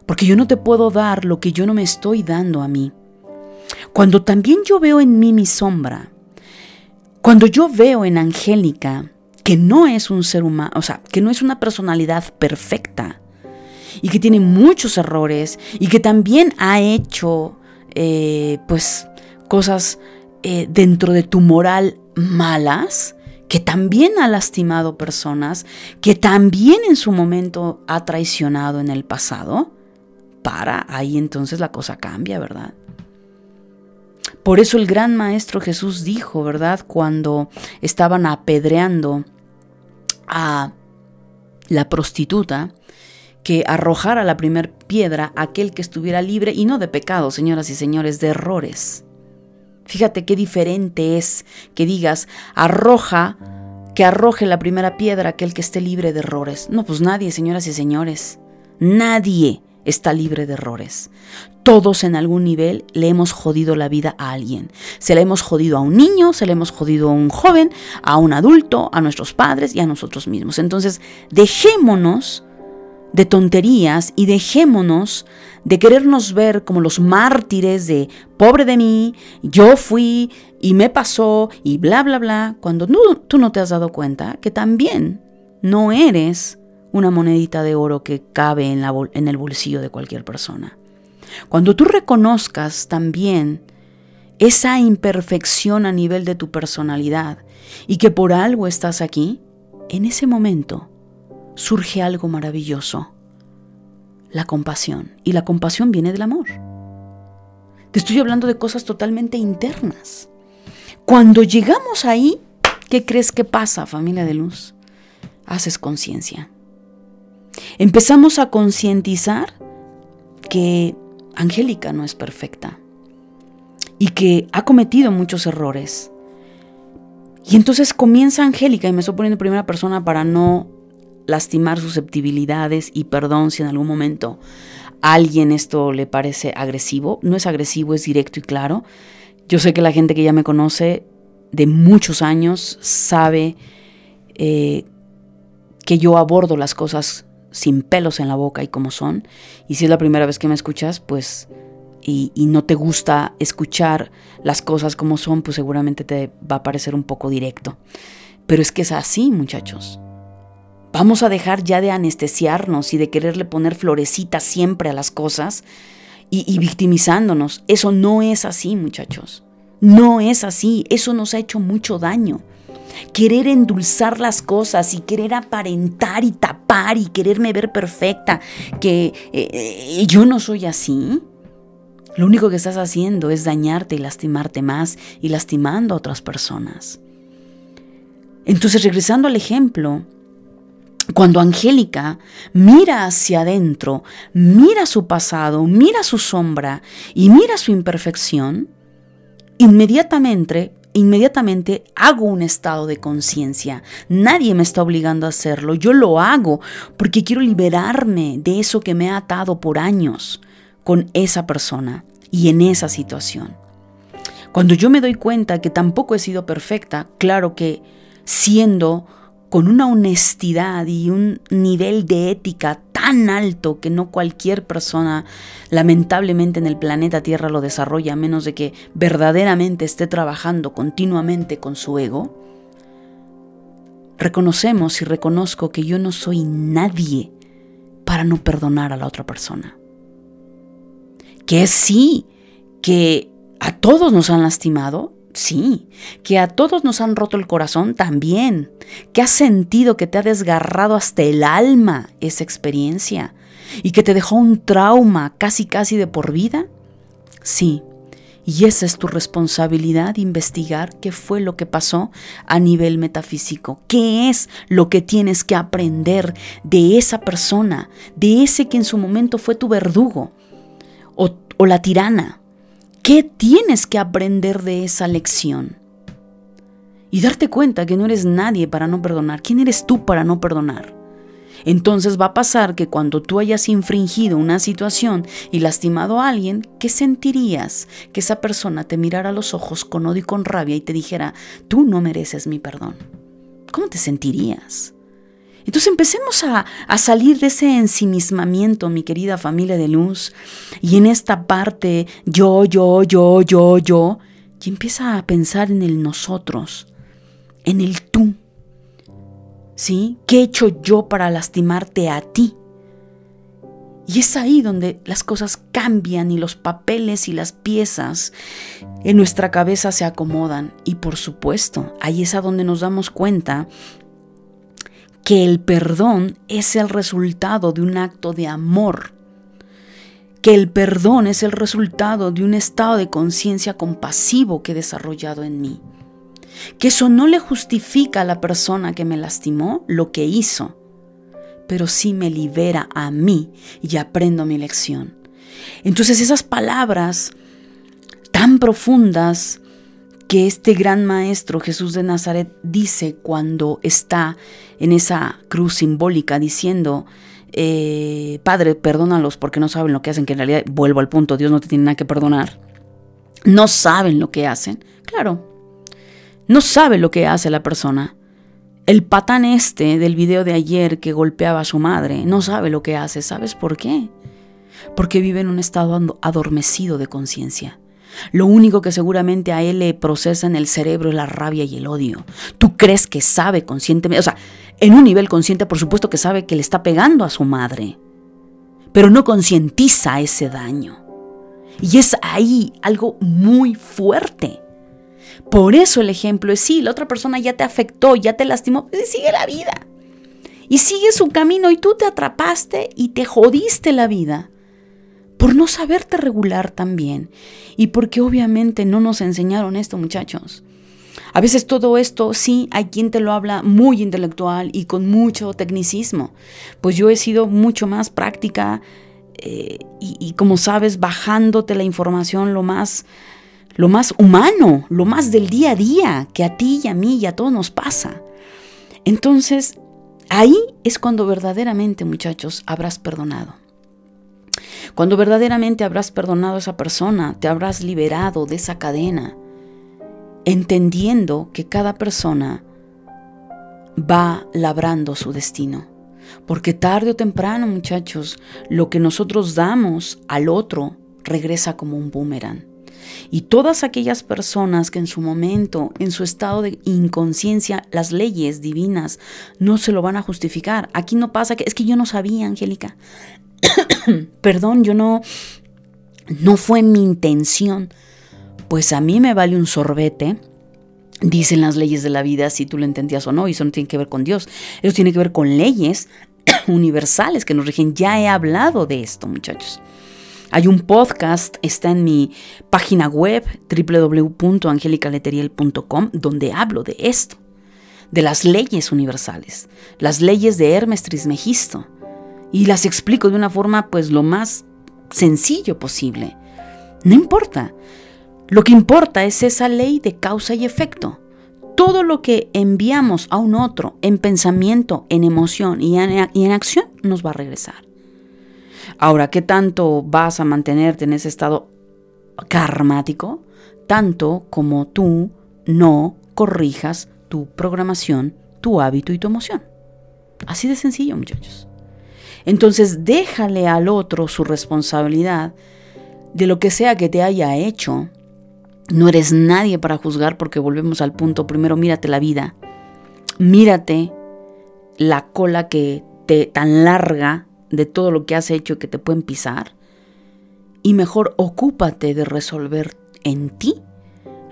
Porque yo no te puedo dar lo que yo no me estoy dando a mí. Cuando también yo veo en mí mi sombra, cuando yo veo en Angélica que no es un ser humano, o sea, que no es una personalidad perfecta y que tiene muchos errores y que también ha hecho eh, pues cosas eh, dentro de tu moral malas, que también ha lastimado personas, que también en su momento ha traicionado en el pasado, para ahí entonces la cosa cambia, ¿verdad? Por eso el gran maestro Jesús dijo, ¿verdad? Cuando estaban apedreando a la prostituta, que arrojara la primer piedra aquel que estuviera libre y no de pecado, señoras y señores, de errores. Fíjate qué diferente es que digas, arroja, que arroje la primera piedra aquel que esté libre de errores. No, pues nadie, señoras y señores. Nadie está libre de errores. Todos en algún nivel le hemos jodido la vida a alguien. Se le hemos jodido a un niño, se le hemos jodido a un joven, a un adulto, a nuestros padres y a nosotros mismos. Entonces, dejémonos de tonterías y dejémonos de querernos ver como los mártires de pobre de mí, yo fui y me pasó y bla, bla, bla, cuando tú no te has dado cuenta que también no eres una monedita de oro que cabe en, la, en el bolsillo de cualquier persona. Cuando tú reconozcas también esa imperfección a nivel de tu personalidad y que por algo estás aquí, en ese momento surge algo maravilloso, la compasión. Y la compasión viene del amor. Te estoy hablando de cosas totalmente internas. Cuando llegamos ahí, ¿qué crees que pasa, familia de luz? Haces conciencia. Empezamos a concientizar que Angélica no es perfecta y que ha cometido muchos errores. Y entonces comienza Angélica, y me estoy poniendo en primera persona para no lastimar susceptibilidades y perdón si en algún momento a alguien esto le parece agresivo. No es agresivo, es directo y claro. Yo sé que la gente que ya me conoce de muchos años sabe eh, que yo abordo las cosas sin pelos en la boca y como son. Y si es la primera vez que me escuchas, pues, y, y, no te gusta escuchar las cosas como son, pues seguramente te va a parecer un poco directo. Pero es que es así, muchachos. Vamos a dejar ya de anestesiarnos y de quererle poner florecitas siempre a las cosas y, victimizándonos. Eso no es así, muchachos. No es así. Eso nos ha hecho mucho daño. Querer endulzar las cosas y querer aparentar y tapar y quererme ver perfecta, que eh, eh, yo no soy así. Lo único que estás haciendo es dañarte y lastimarte más y lastimando a otras personas. Entonces, regresando al ejemplo, cuando Angélica mira hacia adentro, mira su pasado, mira su sombra y mira su imperfección, inmediatamente, inmediatamente hago un estado de conciencia. Nadie me está obligando a hacerlo, yo lo hago porque quiero liberarme de eso que me ha atado por años con esa persona y en esa situación. Cuando yo me doy cuenta que tampoco he sido perfecta, claro que siendo con una honestidad y un nivel de ética tan alto que no cualquier persona lamentablemente en el planeta Tierra lo desarrolla a menos de que verdaderamente esté trabajando continuamente con su ego, reconocemos y reconozco que yo no soy nadie para no perdonar a la otra persona. Que sí, que a todos nos han lastimado, Sí, que a todos nos han roto el corazón también, que has sentido que te ha desgarrado hasta el alma esa experiencia y que te dejó un trauma casi casi de por vida. Sí, y esa es tu responsabilidad investigar qué fue lo que pasó a nivel metafísico, qué es lo que tienes que aprender de esa persona, de ese que en su momento fue tu verdugo o, o la tirana ¿Qué tienes que aprender de esa lección? Y darte cuenta que no eres nadie para no perdonar. ¿Quién eres tú para no perdonar? Entonces va a pasar que cuando tú hayas infringido una situación y lastimado a alguien, ¿qué sentirías? Que esa persona te mirara a los ojos con odio y con rabia y te dijera, tú no mereces mi perdón. ¿Cómo te sentirías? Entonces empecemos a, salir de ese ensimismamiento, mi querida familia de luz, y en esta parte yo, yo, yo, yo, yo, y empieza a pensar en el nosotros, en el tú. ¿Sí? ¿Qué he hecho yo para lastimarte a ti? Y es ahí donde las cosas cambian y los papeles y las piezas en nuestra cabeza se acomodan. Y por supuesto, ahí es a donde nos damos cuenta que el perdón es el resultado de un acto de amor, que el perdón es el resultado de un estado de conciencia compasivo que he desarrollado en mí, que eso no le justifica a la persona que me lastimó lo que hizo, pero sí me libera a mí y aprendo mi lección. Entonces esas palabras tan profundas, que este gran maestro Jesús de Nazaret dice cuando está en esa cruz simbólica diciendo, eh, Padre, perdónalos porque no saben lo que hacen, que en realidad, vuelvo al punto, Dios no te tiene nada que perdonar. No saben lo que hacen. Claro, no sabe lo que hace la persona. El patán este del video de ayer que golpeaba a su madre no sabe lo que hace. ¿Sabes por qué? Porque vive en un estado adormecido de conciencia. Lo único que seguramente a él le procesa en el cerebro es la rabia y el odio. Tú crees que sabe conscientemente, o sea, en un nivel consciente por supuesto que sabe que le está pegando a su madre, pero no concientiza ese daño. Y es ahí algo muy fuerte. Por eso el ejemplo es sí, la otra persona ya te afectó, ya te lastimó, pues sigue la vida. Y sigue su camino y tú te atrapaste y te jodiste la vida por no saberte regular también y porque obviamente no nos enseñaron esto, muchachos. A veces todo esto sí hay quien te lo habla muy intelectual y con mucho tecnicismo, pues yo he sido mucho más práctica eh, y, y, como sabes bajándote la información lo más lo más humano, lo más del día a día que a ti y a mí y a todos nos pasa. Entonces, ahí es cuando verdaderamente, muchachos, habrás perdonado. Cuando verdaderamente habrás perdonado a esa persona, te habrás liberado de esa cadena, entendiendo que cada persona va labrando su destino. Porque tarde o temprano, muchachos, lo que nosotros damos al otro regresa como un boomerang. Y todas aquellas personas que en su momento, en su estado de inconsciencia, las leyes divinas no se lo van a justificar. Aquí no pasa que es que yo no sabía, Angélica. [coughs] Perdón, yo no, no fue mi intención. Pues a mí me vale un sorbete. Dicen las leyes de la vida si tú lo entendías o no, y eso no tiene que ver con Dios. Eso tiene que ver con leyes [coughs] universales que nos rigen. Ya he hablado de esto, muchachos. Hay un podcast, está en mi página web www.angelicaleteriel.com, donde hablo de esto, de las leyes universales, las leyes de Hermes Trismegisto, y las explico de una forma pues lo más sencillo posible. No importa. Lo que importa es esa ley de causa y efecto. Todo lo que enviamos a un otro en pensamiento, en emoción y en, y en acción nos va a regresar. Ahora, ¿qué tanto vas a mantenerte en ese estado karmático? Tanto como tú no corrijas tu programación, tu hábito y tu emoción. Así de sencillo, muchachos. Entonces déjale al otro su responsabilidad de lo que sea que te haya hecho. No eres nadie para juzgar porque volvemos al punto. Primero mírate la vida. Mírate la cola que te tan larga de todo lo que has hecho que te pueden pisar. Y mejor ocúpate de resolver en ti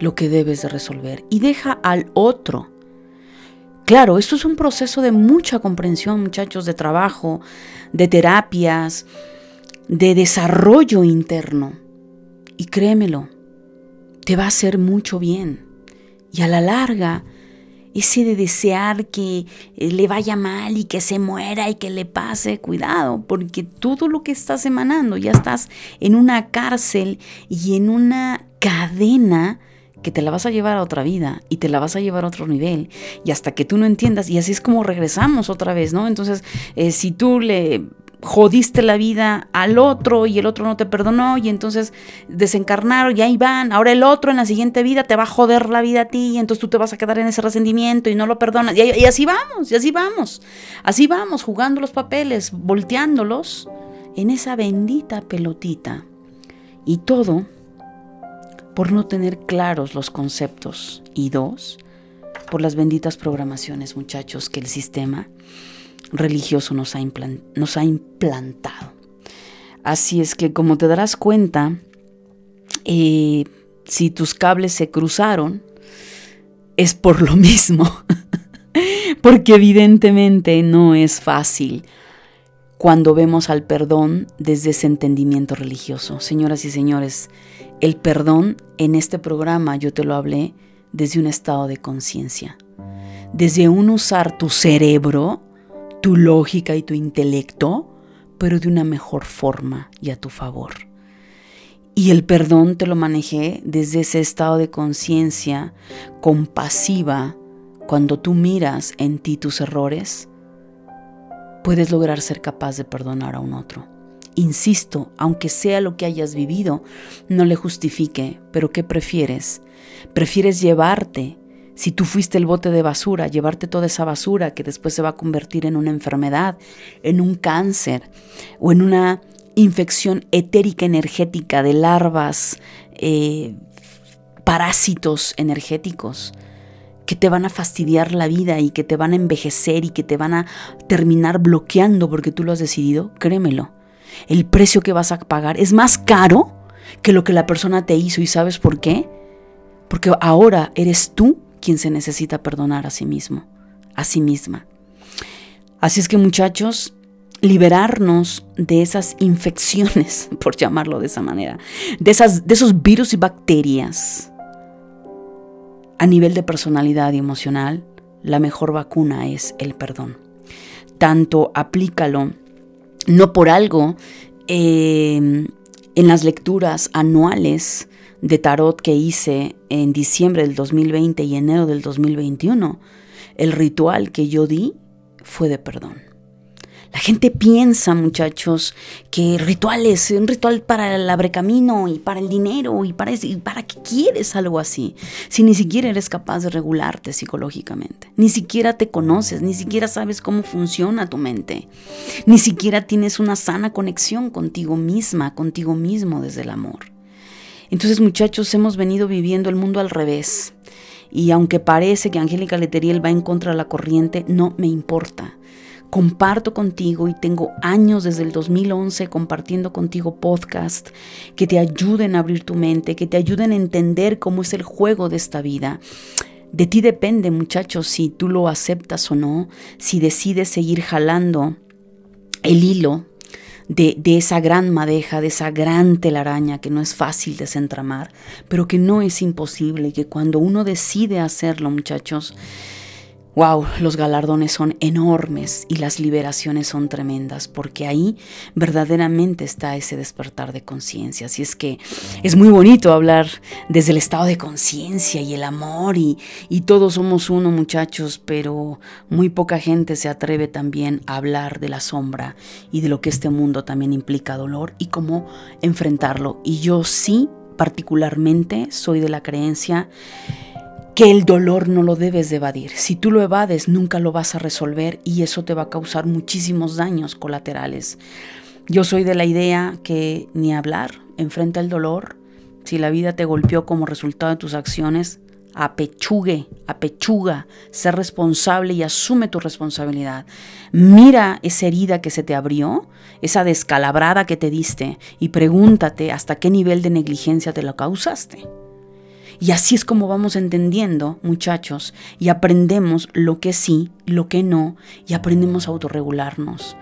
lo que debes de resolver y deja al otro Claro, esto es un proceso de mucha comprensión, muchachos, de trabajo, de terapias, de desarrollo interno. Y créemelo, te va a hacer mucho bien. Y a la larga, ese de desear que eh, le vaya mal y que se muera y que le pase, cuidado, porque todo lo que estás emanando, ya estás en una cárcel y en una cadena que te la vas a llevar a otra vida y te la vas a llevar a otro nivel. Y hasta que tú no entiendas y así es como regresamos otra vez, ¿no? Entonces, eh, si tú le jodiste la vida al otro y el otro no te perdonó y entonces desencarnaron y ahí van, ahora el otro en la siguiente vida te va a joder la vida a ti y entonces tú te vas a quedar en ese resentimiento y no lo perdonas. Y, y así vamos, y así vamos, así vamos jugando los papeles, volteándolos en esa bendita pelotita. Y todo por no tener claros los conceptos y dos, por las benditas programaciones, muchachos, que el sistema religioso nos ha, implantado. Así es que como te darás cuenta, eh, si tus cables se cruzaron, es por lo mismo, [laughs] porque evidentemente no es fácil cuando vemos al perdón desde ese entendimiento religioso. Señoras y señores, el perdón en este programa yo te lo hablé desde un estado de conciencia, desde un usar tu cerebro, tu lógica y tu intelecto, pero de una mejor forma y a tu favor. Y el perdón te lo manejé desde ese estado de conciencia compasiva, cuando tú miras en ti tus errores, puedes lograr ser capaz de perdonar a un otro. Insisto, aunque sea lo que hayas vivido, no le justifique, pero ¿qué prefieres? ¿Prefieres llevarte Si tú fuiste el bote de basura, llevarte toda esa basura que después se va a convertir en una enfermedad, en un cáncer o en una infección etérica energética de larvas, eh, parásitos energéticos que te van a fastidiar la vida y que te van a envejecer y que te van a terminar bloqueando porque tú lo has decidido, créemelo. El precio que vas a pagar es más caro que lo que la persona te hizo. ¿Y sabes por qué? Porque ahora eres tú quien se necesita perdonar a sí mismo, a sí misma. Así es que muchachos, liberarnos de esas infecciones, [laughs] por llamarlo de esa manera, de, esas, de esos virus y bacterias a nivel de personalidad y emocional, la mejor vacuna es el perdón. Tanto aplícalo, no por algo, eh, en las lecturas anuales de tarot que hice en diciembre del 2020 y enero del 2021, el ritual que yo di fue de perdón. La gente piensa, muchachos, que rituales, un ritual para el abrecamino y para el dinero y para, para qué quieres algo así, si ni siquiera eres capaz de regularte psicológicamente, ni siquiera te conoces, ni siquiera sabes cómo funciona tu mente, ni siquiera tienes una sana conexión contigo misma, contigo mismo desde el amor. Entonces, muchachos, hemos venido viviendo el mundo al revés. Y aunque parece que Angélica Leteriel va en contra de la corriente, no me importa. Comparto contigo y tengo años desde el 2011 compartiendo contigo podcast que te ayuden a abrir tu mente, que te ayuden a entender cómo es el juego de esta vida. De ti depende, muchachos, si tú lo aceptas o no, si decides seguir jalando el hilo de, esa gran madeja, de esa gran telaraña que no es fácil desentramar, pero que no es imposible y que cuando uno decide hacerlo, muchachos, Wow, los galardones son enormes y las liberaciones son tremendas, porque ahí verdaderamente está ese despertar de conciencia. Así es que es muy bonito hablar desde el estado de conciencia y el amor, y, y todos somos uno, muchachos, pero muy poca gente se atreve también a hablar de la sombra y de lo que este mundo también implica dolor y cómo enfrentarlo. Y yo sí, particularmente, soy de la creencia que el dolor no lo debes de evadir. Si tú lo evades, nunca lo vas a resolver y eso te va a causar muchísimos daños colaterales. Yo soy de la idea que ni hablar, enfrenta el dolor. Si la vida te golpeó como resultado de tus acciones, apechugue, apechuga, sé responsable y asume tu responsabilidad. Mira esa herida que se te abrió, esa descalabrada que te diste y pregúntate hasta qué nivel de negligencia te lo causaste. Y así es como vamos entendiendo, muchachos, y aprendemos lo que sí, lo que no, y aprendemos a autorregularnos.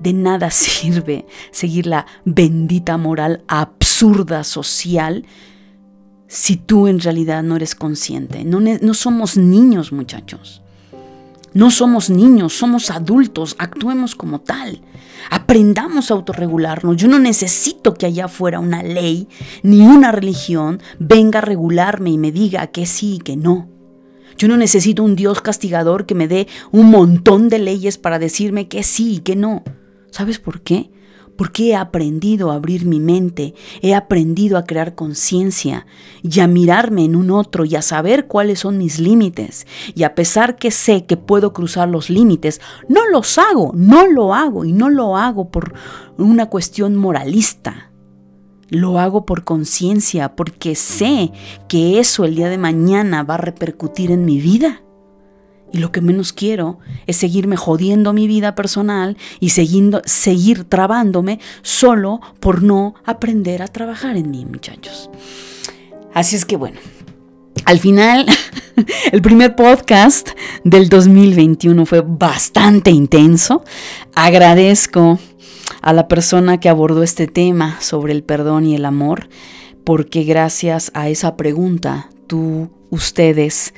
De nada [laughs] sirve seguir la bendita moral absurda social si tú en realidad no eres consciente. No, no somos niños, muchachos. No somos niños, somos adultos, actuemos como tal. Aprendamos a autorregularnos. Yo no necesito que allá afuera una ley ni una religión venga a regularme y me diga que sí y que no. Yo no necesito un Dios castigador que me dé un montón de leyes para decirme que sí y que no. ¿Sabes por qué? Porque he aprendido a abrir mi mente, he aprendido a crear conciencia y a mirarme en un otro y a saber cuáles son mis límites. Y a pesar que sé que puedo cruzar los límites, no los hago, no lo hago y no lo hago por una cuestión moralista. Lo hago por conciencia, porque sé que eso el día de mañana va a repercutir en mi vida. Y lo que menos quiero es seguirme jodiendo mi vida personal y seguir trabándome solo por no aprender a trabajar en mí, muchachos. Así es que bueno, al final, [laughs] el primer podcast del 2021 fue bastante intenso. Agradezco a la persona que abordó este tema sobre el perdón y el amor, porque gracias a esa pregunta, tú, ustedes,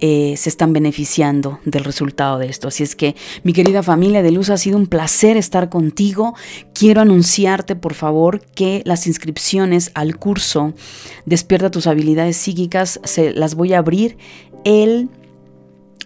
eh, se están beneficiando del resultado de esto. Así es que, mi querida familia de luz, ha sido un placer estar contigo. Quiero anunciarte, por favor, que las inscripciones al curso Despierta tus habilidades psíquicas se las voy a abrir el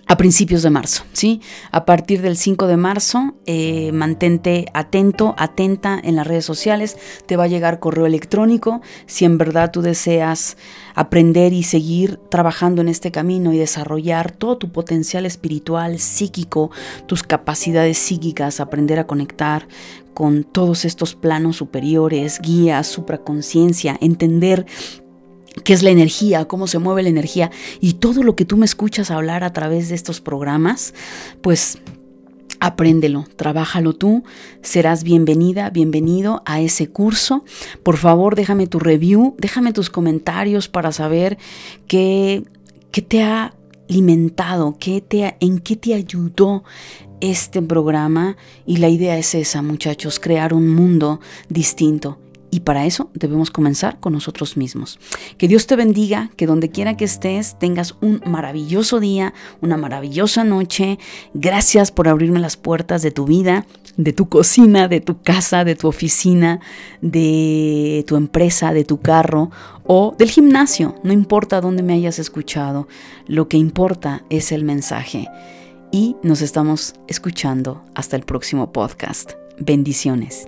a principios de marzo, ¿sí? A partir del 5 de marzo, eh, mantente atento, atenta en las redes sociales, te va a llegar correo electrónico si en verdad tú deseas aprender y seguir trabajando en este camino y desarrollar todo tu potencial espiritual, psíquico, tus capacidades psíquicas, aprender a conectar con todos estos planos superiores, guías, supraconciencia, entender qué es la energía, cómo se mueve la energía y todo lo que tú me escuchas hablar a través de estos programas, pues Apréndelo, trabájalo tú, serás bienvenida, bienvenido a ese curso. Por favor, déjame tu review, déjame tus comentarios para saber qué, qué te ha alimentado, qué te, en qué te ayudó este programa. Y la idea es esa, muchachos, crear un mundo distinto. Y para eso debemos comenzar con nosotros mismos. Que Dios te bendiga, que donde quiera que estés tengas un maravilloso día, una maravillosa noche. Gracias por abrirme las puertas de tu vida, de tu cocina, de tu casa, de tu oficina, de tu empresa, de tu carro o del gimnasio. No importa dónde me hayas escuchado, lo que importa es el mensaje. Y nos estamos escuchando hasta el próximo podcast. Bendiciones.